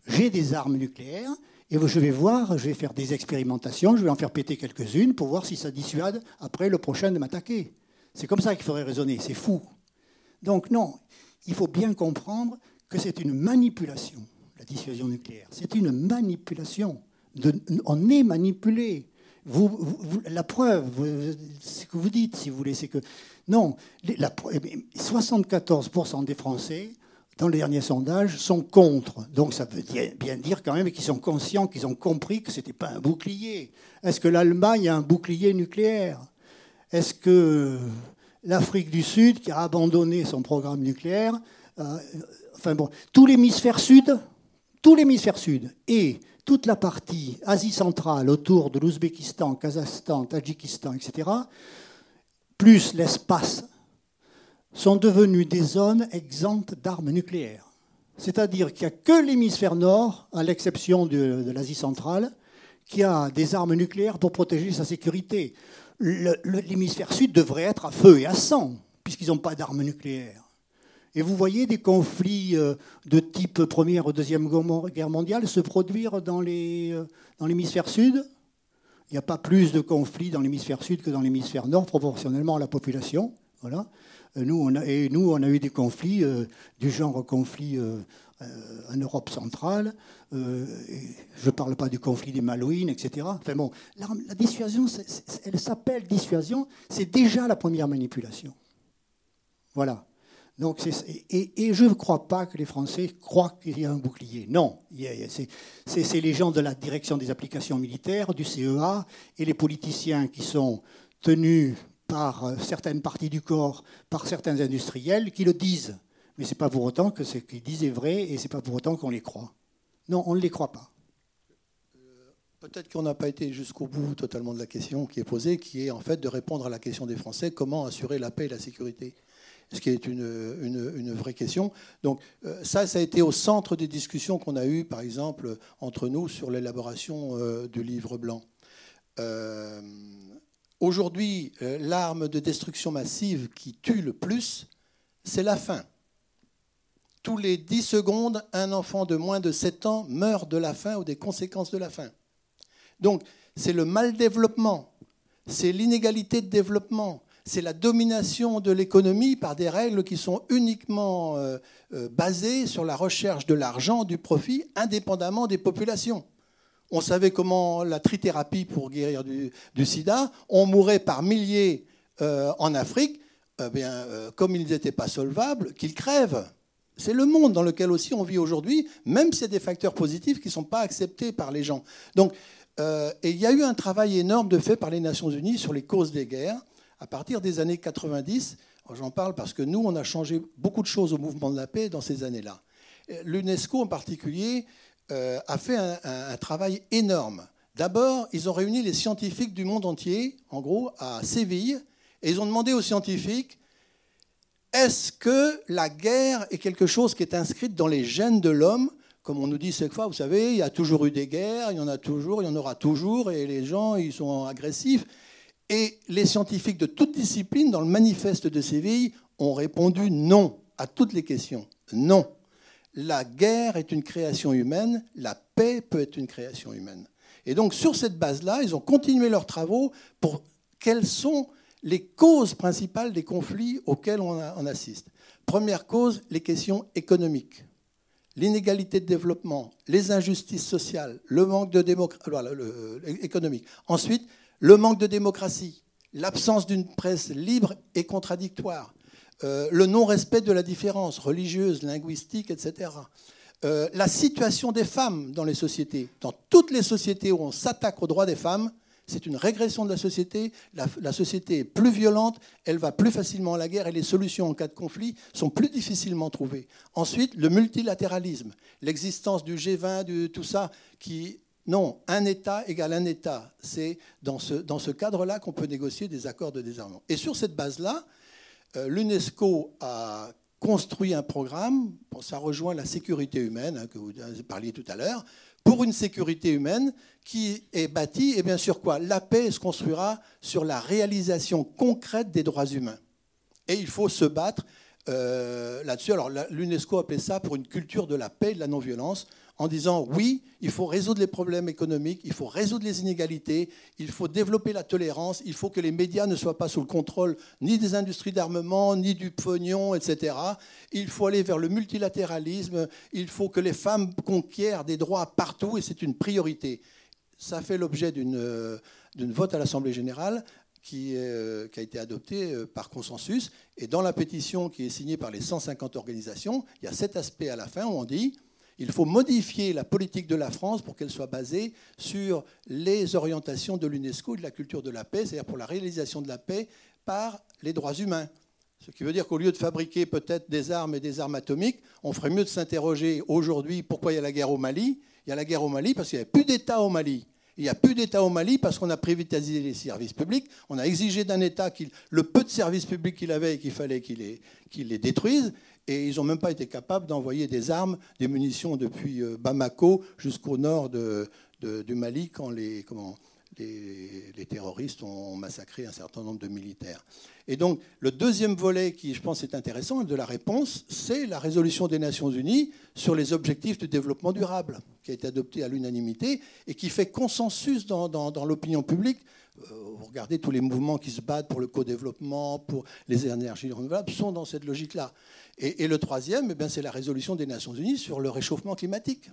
j'ai des armes nucléaires et je vais voir, je vais faire des expérimentations, je vais en faire péter quelques-unes pour voir si ça dissuade après le prochain de m'attaquer. C'est comme ça qu'il faudrait raisonner, c'est fou. Donc non, il faut bien comprendre que c'est une manipulation, la dissuasion nucléaire. C'est une manipulation. on est manipulé. La preuve, ce que vous dites, si vous voulez, c'est que non, 74% des Français, dans les derniers sondages, sont contre. Donc ça veut bien dire quand même qu'ils sont conscients, qu'ils ont compris que ce n'était pas un bouclier. Est-ce que l'Allemagne a un bouclier nucléaire? Est-ce que l'Afrique du Sud, qui a abandonné son programme nucléaire, euh, enfin bon, tout l'hémisphère sud, tout l'hémisphère sud et toute la partie Asie centrale autour de l'Ouzbékistan, Kazakhstan, Tadjikistan, etc., plus l'espace, sont devenus des zones exemptes d'armes nucléaires. C'est-à-dire qu'il n'y a que l'hémisphère nord, à l'exception de, de l'Asie centrale, qui a des armes nucléaires pour protéger sa sécurité. L'hémisphère sud devrait être à feu et à sang, puisqu'ils n'ont pas d'armes nucléaires. Et vous voyez des conflits euh, de type Première ou Deuxième Guerre mondiale se produire dans euh, l'hémisphère sud? Il n'y a pas plus de conflits dans l'hémisphère sud que dans l'hémisphère nord, proportionnellement à la population. Voilà. Euh, nous, on a, et nous, on a eu des conflits du genre conflit en Europe centrale. je ne parle pas du conflit des Malouines, etc. Enfin bon, la dissuasion, elle s'appelle dissuasion, c'est déjà la première manipulation. Voilà. Donc et, je ne crois pas que les Français croient qu'il y a un bouclier. Non, c'est les gens de la direction des applications militaires, du CEA, et les politiciens qui sont tenus par euh, certaines parties du corps, par certains industriels, qui le disent. Mais ce n'est pas pour autant que ce qu'ils disent est vrai, et ce n'est pas pour autant qu'on les croit. Non, on ne les croit pas. Euh, peut-être qu'on n'a pas été jusqu'au bout totalement de la question qui est posée, qui est en fait de répondre à la question des Français comment assurer la paix et la sécurité? Ce qui est une, vraie question. Donc euh, ça, ça a été au centre des discussions qu'on a eues, par exemple, entre nous sur l'élaboration euh, du livre blanc. Euh, aujourd'hui, l'arme de destruction massive qui tue le plus, c'est la faim. Tous les 10 secondes, un enfant de moins de 7 ans meurt de la faim ou des conséquences de la faim. Donc, c'est le mal développement, c'est l'inégalité de développement, c'est la domination de l'économie par des règles qui sont uniquement euh, euh, basées sur la recherche de l'argent, du profit, indépendamment des populations. On savait comment la trithérapie pour guérir du, sida, on mourait par milliers euh, en Afrique, eh bien, comme ils n'étaient pas solvables, qu'ils crèvent. C'est le monde dans lequel aussi on vit aujourd'hui, même s'il y a des facteurs positifs qui ne sont pas acceptés par les gens. Donc, et il y a eu un travail énorme de fait par les Nations Unies sur les causes des guerres à partir des années 90, j'en parle parce que nous, on a changé beaucoup de choses au mouvement de la paix dans ces années-là. L'UNESCO en particulier euh, a fait un, travail énorme. D'abord, ils ont réuni les scientifiques du monde entier, en gros, à Séville, et ils ont demandé aux scientifiques, est-ce que la guerre est quelque chose qui est inscrit dans les gènes de l'homme? Comme on nous dit chaque fois, vous savez, il y a toujours eu des guerres, il y en a toujours, il y en aura toujours, et les gens, ils sont agressifs. Et les scientifiques de toutes disciplines, dans le manifeste de Séville, ont répondu non à toutes les questions. Non. La guerre est une création humaine, la paix peut être une création humaine. Et donc sur cette base-là, ils ont continué leurs travaux pour quelles sont les causes principales des conflits auxquels on, assiste. Première cause, les questions économiques. L'inégalité de développement, les injustices sociales, le manque de démocratie économique. Ensuite, le manque de démocratie, l'absence d'une presse libre et contradictoire, euh, le non-respect de la différence religieuse, linguistique, etc. Euh, la situation des femmes dans les sociétés. Dans toutes les sociétés où on s'attaque aux droits des femmes, c'est une régression de la société. La, la, société est plus violente, elle va plus facilement à la guerre et les solutions en cas de conflit sont plus difficilement trouvées. Ensuite, le multilatéralisme, l'existence du G20, de tout ça, qui non, un État égale un État. C'est dans ce, cadre-là qu'on peut négocier des accords de désarmement. Et sur cette base-là, euh, l'UNESCO a construit un programme, ça rejoint la sécurité humaine, hein, que vous parliez tout à l'heure, pour une sécurité humaine qui est bâtie, et bien sûr quoi La paix se construira sur la réalisation concrète des droits humains. Et il faut se battre euh, là-dessus. Alors l'UNESCO appelait ça pour une culture de la paix et de la non-violence en disant oui, il faut résoudre les problèmes économiques, il faut résoudre les inégalités, il faut développer la tolérance, il faut que les médias ne soient pas sous le contrôle ni des industries d'armement, ni du pognon, etc. Il faut aller vers le multilatéralisme, il faut que les femmes conquièrent des droits partout et c'est une priorité. Ça fait l'objet d'une vote à l'Assemblée générale qui, euh, qui, a été adopté euh, par consensus. Et dans la pétition qui est signée par les 150 organisations, il y a cet aspect à la fin où on dit Il faut modifier la politique de la France pour qu'elle soit basée sur les orientations de l'UNESCO de la culture de la paix, c'est-à-dire pour la réalisation de la paix par les droits humains. Ce qui veut dire qu'au lieu de fabriquer peut-être des armes et des armes atomiques, on ferait mieux de s'interroger aujourd'hui pourquoi il y a la guerre au Mali. Il y a la guerre au Mali parce qu'il n'y a plus d'État au Mali. Il n'y a plus d'État au Mali parce qu'on a privatisé les services publics. On a exigé d'un État le peu de services publics qu'il avait et qu'il fallait qu'il les détruise. Et ils n'ont même pas été capables d'envoyer des armes, des munitions depuis euh, Bamako jusqu'au nord du Mali quand les, terroristes ont massacré un certain nombre de militaires. Et donc, le deuxième volet qui, je pense, est intéressant de la réponse, c'est la résolution des Nations Unies sur les objectifs du développement durable, qui a été adoptée à l'unanimité et qui fait consensus dans l'opinion publique. Euh, Vous regardez tous les mouvements qui se battent pour le co-développement, pour les énergies renouvelables, sont dans cette logique-là. Et, le troisième, eh c'est la résolution des Nations Unies sur le réchauffement climatique.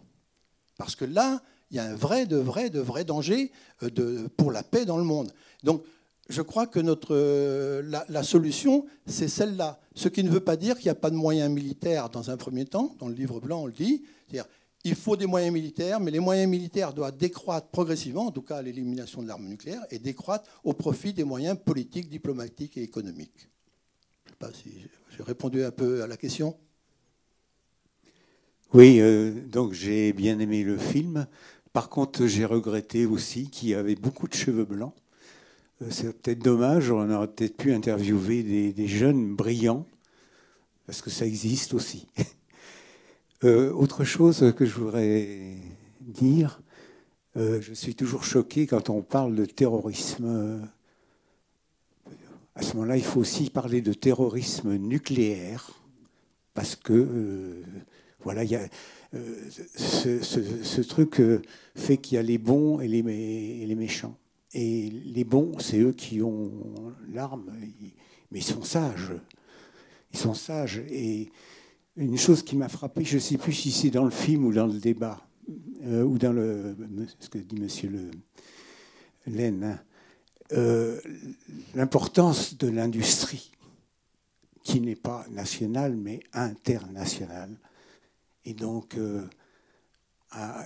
Parce que là, il y a un vrai, de vrai, de vrai danger euh, pour la paix dans le monde. Donc, je crois que notre, euh, la, la solution, c'est celle-là. Ce qui ne veut pas dire qu'il n'y a pas de moyens militaires dans un premier temps. Dans le livre blanc, on le dit. C'est-à-dire, il faut des moyens militaires, mais les moyens militaires doivent décroître progressivement, en tout cas l'élimination de l'arme nucléaire, et décroître au profit des moyens politiques, diplomatiques et économiques. Je ne sais pas si j'ai répondu un peu à la question. Oui, euh, donc j'ai bien aimé le film. Par contre, j'ai regretté aussi qu'il y avait beaucoup de cheveux blancs. Euh, C'est peut-être dommage, on aurait peut-être pu interviewer des jeunes brillants, parce que ça existe aussi. Euh, autre chose que je voudrais dire, euh, je suis toujours choqué quand on parle de terrorisme. À ce moment-là, il faut aussi parler de terrorisme nucléaire, parce que euh, voilà, il y a, ce, truc fait qu'il y a les bons et les, et les méchants. Et les bons, c'est eux qui ont l'arme, mais ils sont sages. Ils sont sages. Et une chose qui m'a frappé, je ne sais plus si c'est dans le film ou dans le débat, euh, ou dans le, ce que dit Monsieur le, hein, euh, l'importance de l'industrie, qui n'est pas nationale, mais internationale. Et donc, euh,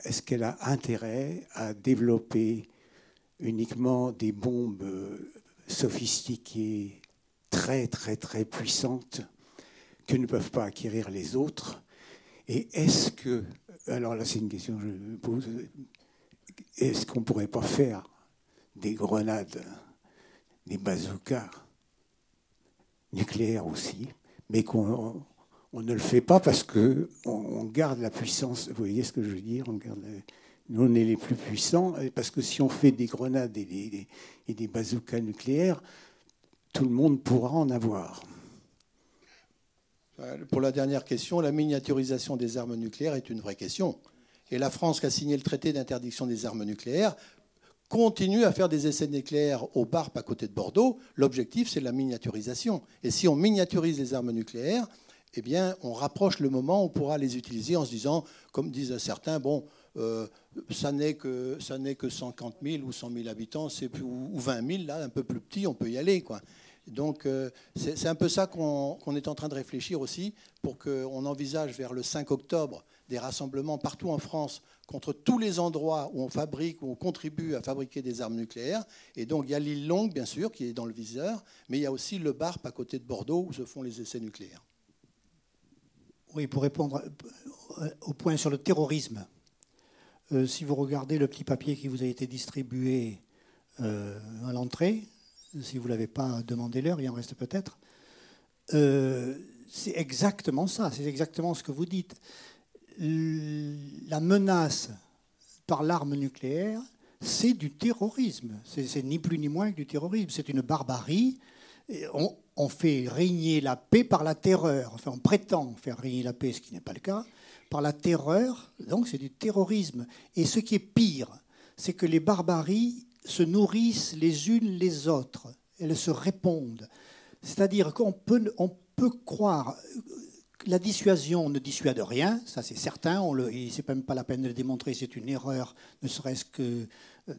est-ce qu'elle a intérêt à développer uniquement des bombes sophistiquées, très, très, très puissantes, que ne peuvent pas acquérir les autres Et est-ce que, alors là c'est une question que je me pose, est-ce qu'on ne pourrait pas faire des grenades, des bazookas nucléaires aussi, mais qu'on on ne le fait pas parce que on, garde la puissance. Vous voyez ce que je veux dire on garde la- Nous, on est les plus puissants, parce que si on fait des grenades et des- et des bazookas nucléaires, tout le monde pourra en avoir. Euh, Pour la dernière question, la miniaturisation des armes nucléaires est une vraie question. Et la France, qui a signé le traité d'interdiction des armes nucléaires, continue à faire des essais nucléaires au BARP à côté de Bordeaux. L'objectif, c'est la miniaturisation. Et si on miniaturise les armes nucléaires, eh bien, on rapproche le moment où on pourra les utiliser en se disant, comme disent certains, bon, euh, ça n'est que, ça que 150 000 ou 100 000 habitants, c'est plus- ou 20 000, là, un peu plus petit, on peut y aller. Quoi. Donc, euh, c'est un peu ça qu'on est en train de réfléchir aussi pour qu'on envisage vers le 5 octobre des rassemblements partout en France contre tous les endroits où on fabrique, où on contribue à fabriquer des armes nucléaires. Et donc, il y a l'île Longue, bien sûr, qui est dans le viseur, mais il y a aussi le BARP à côté de Bordeaux où se font les essais nucléaires. Oui, pour répondre euh, au point sur le terrorisme, euh, si vous regardez le petit papier qui vous a été distribué à l'entrée, si vous ne l'avez pas demandé l'heure, il en reste peut-être, euh, c'est exactement ça, c'est exactement ce que vous dites. La menace par l'arme nucléaire, c'est du terrorisme. C'est ni plus ni moins que du terrorisme. C'est une barbarie. On fait régner la paix par la terreur. Enfin, on prétend faire régner la paix, ce qui n'est pas le cas, par la terreur. Donc, c'est du terrorisme. Et ce qui est pire, c'est que les barbaries se nourrissent les unes les autres. Elles se répondent. C'est-à-dire qu'on peut, on peut croire que la dissuasion ne dissuade rien, ça c'est certain, on le, c'est même pas la peine de le démontrer, c'est une erreur, ne serait-ce que euh,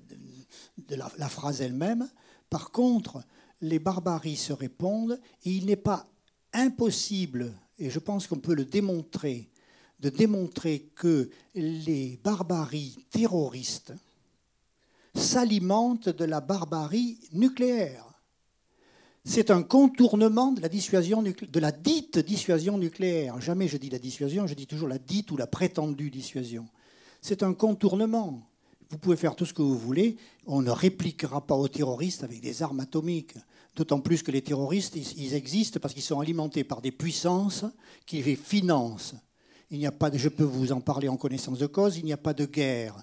de la, la phrase elle-même. Par contre, les barbaries se répondent et il n'est pas impossible, et je pense qu'on peut le démontrer, de démontrer que les barbaries terroristes s'alimentent de la barbarie nucléaire. C'est un contournement de la, dissuasion, de la dite dissuasion nucléaire. Jamais je dis la dissuasion, je dis toujours la dite ou la prétendue dissuasion. C'est un contournement. Vous pouvez faire tout ce que vous voulez, on ne répliquera pas aux terroristes avec des armes atomiques. D'autant plus que les terroristes, ils existent parce qu'ils sont alimentés par des puissances qui les financent. Il n'y a pas de, je peux vous en parler en connaissance de cause, il n'y a pas de guerre.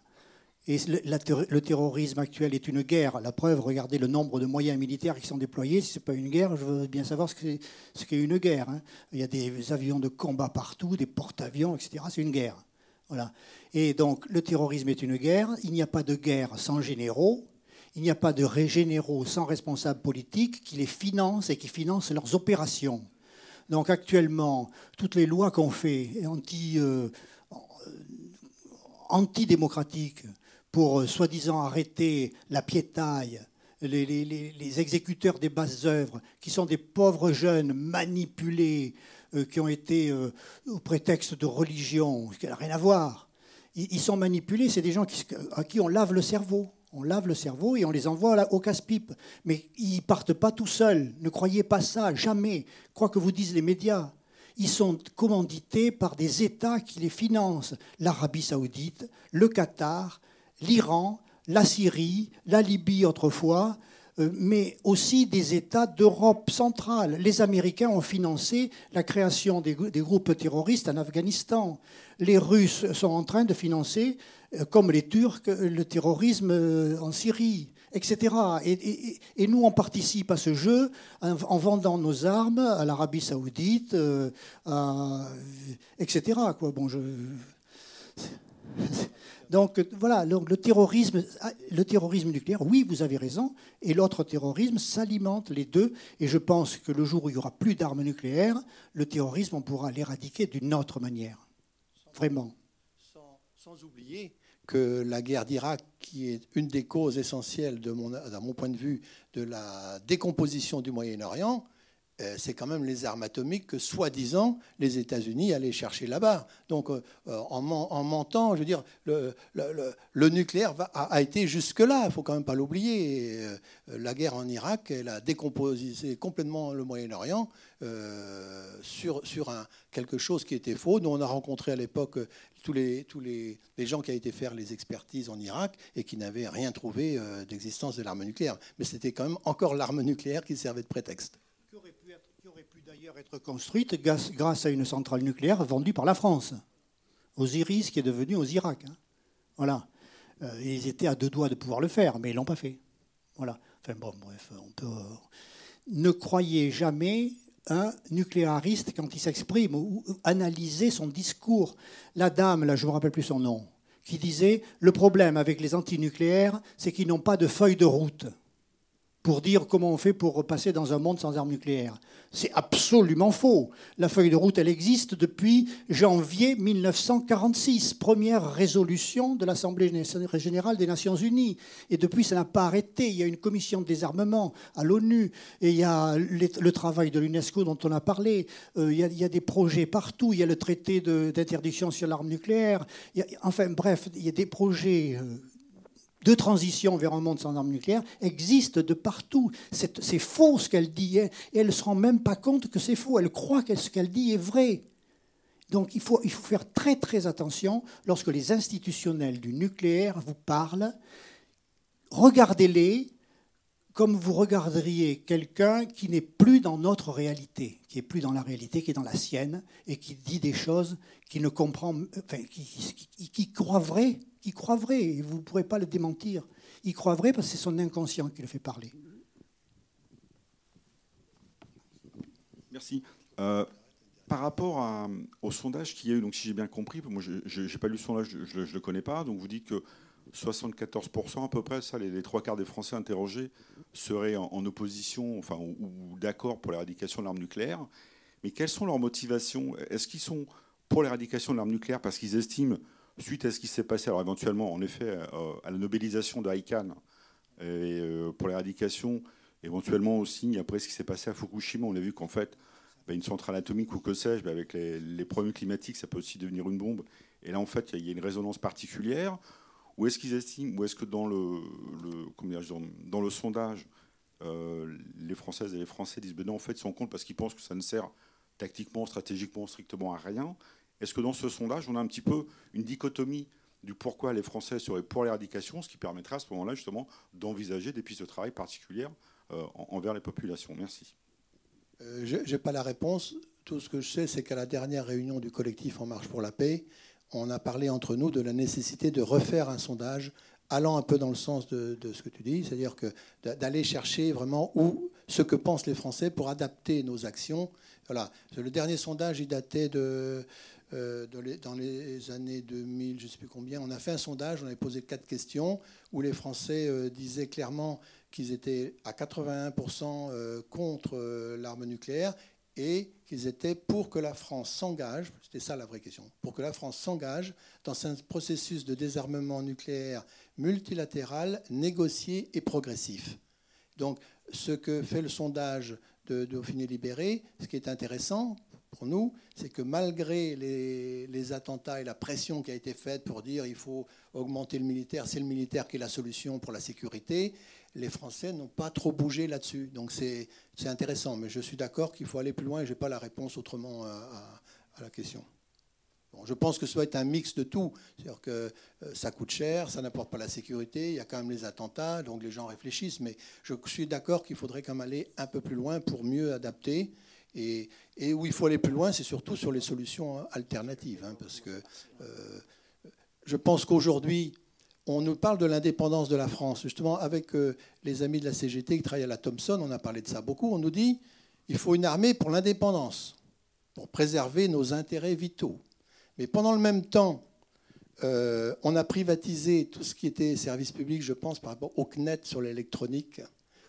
Et le terrorisme actuel est une guerre. La preuve, regardez le nombre de moyens militaires qui sont déployés. Si ce n'est pas une guerre, je veux bien savoir ce qu'est une guerre. Hein. Il y a des avions de combat partout, des porte-avions, etc. C'est une guerre. Voilà. Et donc, le terrorisme est une guerre. Il n'y a pas de guerre sans généraux. Il n'y a pas de généraux sans responsables politiques qui les financent et qui financent leurs opérations. Donc, actuellement, toutes les lois qu'on fait anti, euh, antidémocratiques, pour euh, soi-disant arrêter la piétaille, les, exécuteurs des basses œuvres, qui sont des pauvres jeunes manipulés, euh, qui ont été euh, au prétexte de religion, ce qui n'a rien à voir. Ils, sont manipulés, c'est des gens à qui on lave le cerveau. On lave le cerveau et on les envoie au casse-pipe. Mais ils partent pas tout seuls. Ne croyez pas ça, jamais. Quoi que vous disent les médias. Ils sont commandités par des États qui les financent. L'Arabie saoudite, le Qatar, l'Iran, la Syrie, la Libye autrefois, euh, mais aussi des États d'Europe centrale. Les Américains ont financé la création des, groupes terroristes en Afghanistan. Les Russes sont en train de financer, euh, comme les Turcs, le terrorisme euh, en Syrie, etc. Et, nous, on participe à ce jeu en, vendant nos armes à l'Arabie saoudite, etc. Bon, je... Donc voilà, le terrorisme, le terrorisme nucléaire, oui, vous avez raison, et l'autre terrorisme s'alimente les deux. Et je pense que le jour où il y aura plus d'armes nucléaires, le terrorisme, on pourra l'éradiquer d'une autre manière. Vraiment. Sans, oublier que la guerre d'Irak, qui est une des causes essentielles, de mon, mon point de vue, de la décomposition du Moyen-Orient, c'est quand même les armes atomiques que, soi-disant, les États-Unis allaient chercher là-bas. Donc, euh, euh, en, mentant, je veux dire, le, nucléaire a, été jusque-là, il ne faut quand même pas l'oublier. La guerre en Irak, elle a décomposé complètement le Moyen-Orient sur, sur un, quelque chose qui était faux. Nous, on a rencontré à l'époque tous, les, tous les, les, gens qui avaient été faire les expertises en Irak et qui n'avaient rien trouvé d'existence de l'arme nucléaire. Mais c'était quand même encore l'arme nucléaire qui servait de prétexte d'ailleurs être construite grâce à une centrale nucléaire vendue par la France, Osiris qui est devenu Osirak. Hein. Voilà. Euh, ils étaient à deux doigts de pouvoir le faire, mais ils l'ont pas fait. Voilà. Enfin bon, bref, on peut. Euh, ne croyez jamais un nucléariste quand il s'exprime ou analyser son discours. La dame, là, je ne me rappelle plus son nom, qui disait le problème avec les antinucléaires, c'est qu'ils n'ont pas de feuille de route pour dire comment on fait pour repasser dans un monde sans armes nucléaires. C'est absolument faux. La feuille de route, elle existe depuis janvier 1946, première résolution de l'Assemblée générale des Nations unies. Et depuis, ça n'a pas arrêté. Il y a une commission de désarmement à l'ONU, et il y a le travail de l'UNESCO dont on a parlé. Euh, il y a, des projets partout. Il y a le traité d'interdiction sur l'arme nucléaire. enfin, bref, il y a des projets euh, de transition vers un monde sans armes nucléaires existe de partout. C'est faux ce qu'elle dit, et elle ne se rend même pas compte que c'est faux. Elle croit que ce qu'elle dit est vrai. Donc il faut, faire très très attention lorsque les institutionnels du nucléaire vous parlent. Regardez-les comme vous regarderiez quelqu'un qui n'est plus dans notre réalité, qui est plus dans la réalité, qui est dans la sienne, et qui dit des choses qu'il ne comprend, enfin, qui, qui, qui croit vrai il croit vrai, et vous ne pourrez pas le démentir. Il croit vrai parce que c'est son inconscient qui le fait parler. Merci. Euh, par rapport au sondage qu'il y a eu, donc si j'ai bien compris, moi je n'ai pas lu le sondage, je ne le connais pas, donc vous dites que 74% à peu près, ça, les, trois quarts des Français interrogés seraient en, opposition, enfin, ou, d'accord pour l'éradication de l'arme nucléaire. Mais quelles sont leurs motivations? Est-ce qu'ils sont pour l'éradication de l'arme nucléaire parce qu'ils estiment suite à ce qui s'est passé, alors éventuellement, en effet, euh, à la nobelisation d'Aikan et euh, pour l'éradication, éventuellement aussi après ce qui s'est passé à Fukushima, on a vu qu'en fait, bah, une centrale atomique ou que sais-je, bah, avec les, problèmes climatiques, ça peut aussi devenir une bombe. Et là, en fait, il y a une résonance particulière. Ou est-ce qu'ils estiment, ou est-ce que dans le, dans le sondage, euh, les Françaises et les Français disent ben non, en fait, ils sont contre parce qu'ils pensent que ça ne sert tactiquement, stratégiquement, strictement à rien. Est-ce que dans ce sondage, on a un petit peu une dichotomie du pourquoi les Français seraient pour l'éradication, ce qui permettrait à ce moment-là justement d'envisager des pistes de travail particulières euh, envers les populations? Merci. Euh, je n'ai pas la réponse. Tout ce que je sais, c'est qu'à la dernière réunion du collectif En Marche pour la Paix, on a parlé entre nous de la nécessité de refaire un sondage allant un peu dans le sens de, ce que tu dis, c'est-à-dire que d'aller chercher vraiment où ce que pensent les Français pour adapter nos actions. Voilà. Le dernier sondage, il datait de, euh, dans les années 2000, je ne sais plus combien. On a fait un sondage, on avait posé quatre questions où les Français euh, disaient clairement qu'ils étaient à 81% euh, contre l'arme nucléaire et qu'ils étaient pour que la France s'engage, c'était ça la vraie question, pour que la France s'engage dans un processus de désarmement nucléaire multilatéral, négocié et progressif. Donc, ce que fait le sondage de Dauphiné Libéré, ce qui est intéressant pour nous, c'est que malgré les, attentats et la pression qui a été faite pour dire il faut augmenter le militaire, c'est le militaire qui est la solution pour la sécurité, les Français n'ont pas trop bougé là-dessus. Donc c'est intéressant, mais je suis d'accord qu'il faut aller plus loin et je n'ai pas la réponse autrement à, la question je pense que ce doit être un mix de tout. C'est-à-dire que euh, ça coûte cher, ça n'apporte pas la sécurité, il y a quand même les attentats, donc les gens réfléchissent. Mais je suis d'accord qu'il faudrait quand même aller un peu plus loin pour mieux adapter. Et, où il faut aller plus loin, c'est surtout sur les solutions alternatives. Hein, parce que euh, je pense qu'aujourd'hui, on nous parle de l'indépendance de la France. Justement, avec euh, les amis de la CGT qui travaillent à la Thomson, on a parlé de ça beaucoup. On nous dit il faut une armée pour l'indépendance, pour préserver nos intérêts vitaux. Mais pendant le même temps, euh, on a privatisé tout ce qui était service public, je pense, par rapport au CNET sur l'électronique.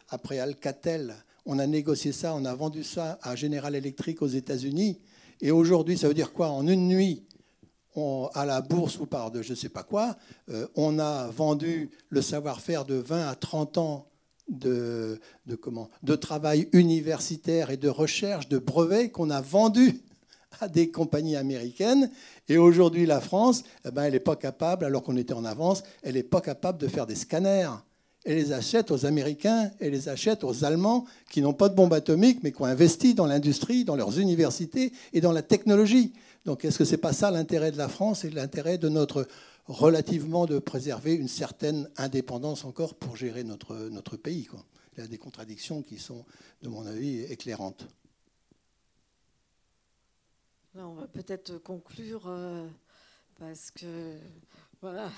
Après Alcatel, on a négocié ça, on a vendu ça à General Electric aux États-Unis. Et aujourd'hui, ça veut dire quoi? En une nuit, à la bourse ou par de je ne sais pas quoi, euh, on a vendu le savoir-faire de 20 à 30 ans de, travail universitaire et de recherche, de brevets qu'on a vendus à des compagnies américaines. Et aujourd'hui, la France, eh ben, elle n'est pas capable, alors qu'on était en avance, elle n'est pas capable de faire des scanners. Elle les achète aux Américains, elle les achète aux Allemands qui n'ont pas de bombes atomiques, mais qui ont investi dans l'industrie, dans leurs universités et dans la technologie. Donc est-ce que ce n'est pas ça l'intérêt de la France et l'intérêt de notre relativement de préserver une certaine indépendance encore pour gérer notre, notre pays. Il y a des contradictions qui sont, de mon avis, éclairantes on va peut-être conclure euh, parce que voilà,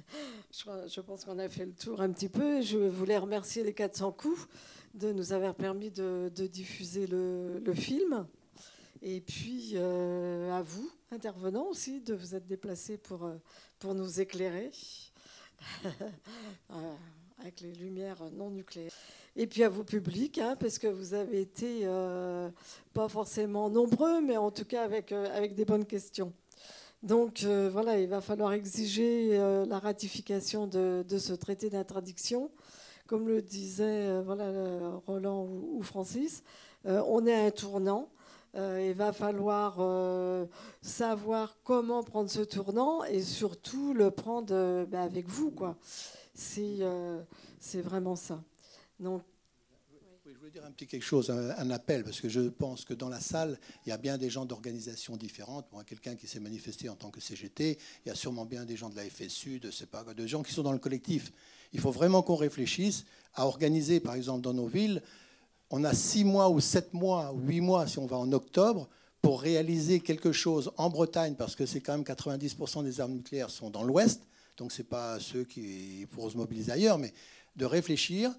je, pense qu'on a fait le tour un petit peu. Je voulais remercier les 400 coups de nous avoir permis de, diffuser le, film. Et puis euh, à vous, intervenants aussi, de vous être déplacés pour, euh, pour nous éclairer avec les lumières non nucléaires. Et puis à vous, public, hein, parce que vous avez été euh, pas forcément nombreux, mais en tout cas avec, euh, avec des bonnes questions. Donc euh, voilà, il va falloir exiger la ratification de, ce traité d'interdiction. Comme le disait voilà, Roland ou, Francis, on est à un tournant. il va falloir savoir comment prendre ce tournant et surtout le prendre ben, avec vous. C'est vraiment ça. Donc, je voulais dire un petit quelque chose, un, appel, parce que je pense que dans la salle, il y a bien des gens d'organisations différentes. quelqu'un qui s'est manifesté en tant que CGT, il y a sûrement bien des gens de la FSU, de, pas, de gens qui sont dans le collectif. Il faut vraiment qu'on réfléchisse à organiser, par exemple, dans nos villes, on a six mois ou sept mois ou huit mois, si on va en octobre, pour réaliser quelque chose en Bretagne, parce que c'est quand même 90% des armes nucléaires sont dans l'Ouest, donc ce n'est pas ceux qui pourront se mobiliser ailleurs, mais de réfléchir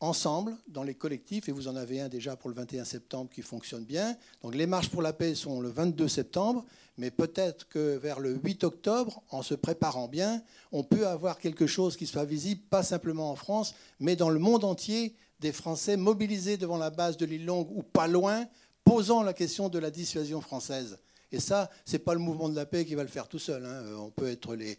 ensemble dans les collectifs, et vous en avez un déjà pour le 21 septembre qui fonctionne bien. Donc les marches pour la paix sont le 22 septembre, mais peut-être que vers le 8 octobre, en se préparant bien, on peut avoir quelque chose qui soit visible, pas simplement en France, mais dans le monde entier, des Français mobilisés devant la base de l'île Longue ou pas loin, posant la question de la dissuasion française. Et ça, ce n'est pas le mouvement de la paix qui va le faire tout seul. Hein. On peut être les,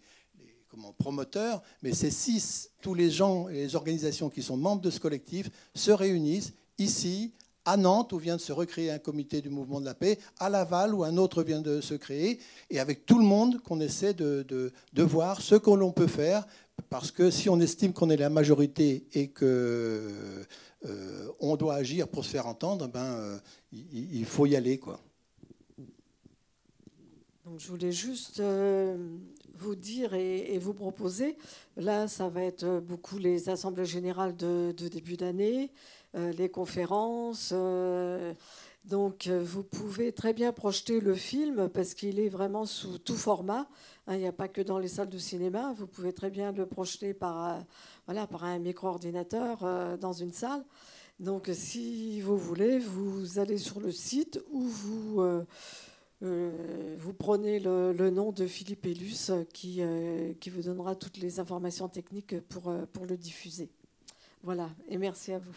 comment, promoteur, mais c'est si tous les gens et les organisations qui sont membres de ce collectif se réunissent ici, à Nantes, où vient de se recréer un comité du mouvement de la paix, à Laval, où un autre vient de se créer, et avec tout le monde qu'on essaie de, de, voir ce que l'on peut faire, parce que si on estime qu'on est la majorité et que euh, on doit agir pour se faire entendre, ben, euh, il, faut y aller. Quoi. Donc, je voulais juste euh, vous dire et, vous proposer, là, ça va être beaucoup les assemblées générales de, début d'année, les conférences. donc, vous pouvez très bien projeter le film parce qu'il est vraiment sous tout format. Hein, il n'y a pas que dans les salles de cinéma. Vous pouvez très bien le projeter par, voilà, par un micro-ordinateur dans une salle. Donc, si vous voulez, vous allez sur le site ou vous, euh, euh, vous prenez le, nom de Philippe Elus qui, euh, qui vous donnera toutes les informations techniques pour, pour le diffuser. Voilà, et merci à vous.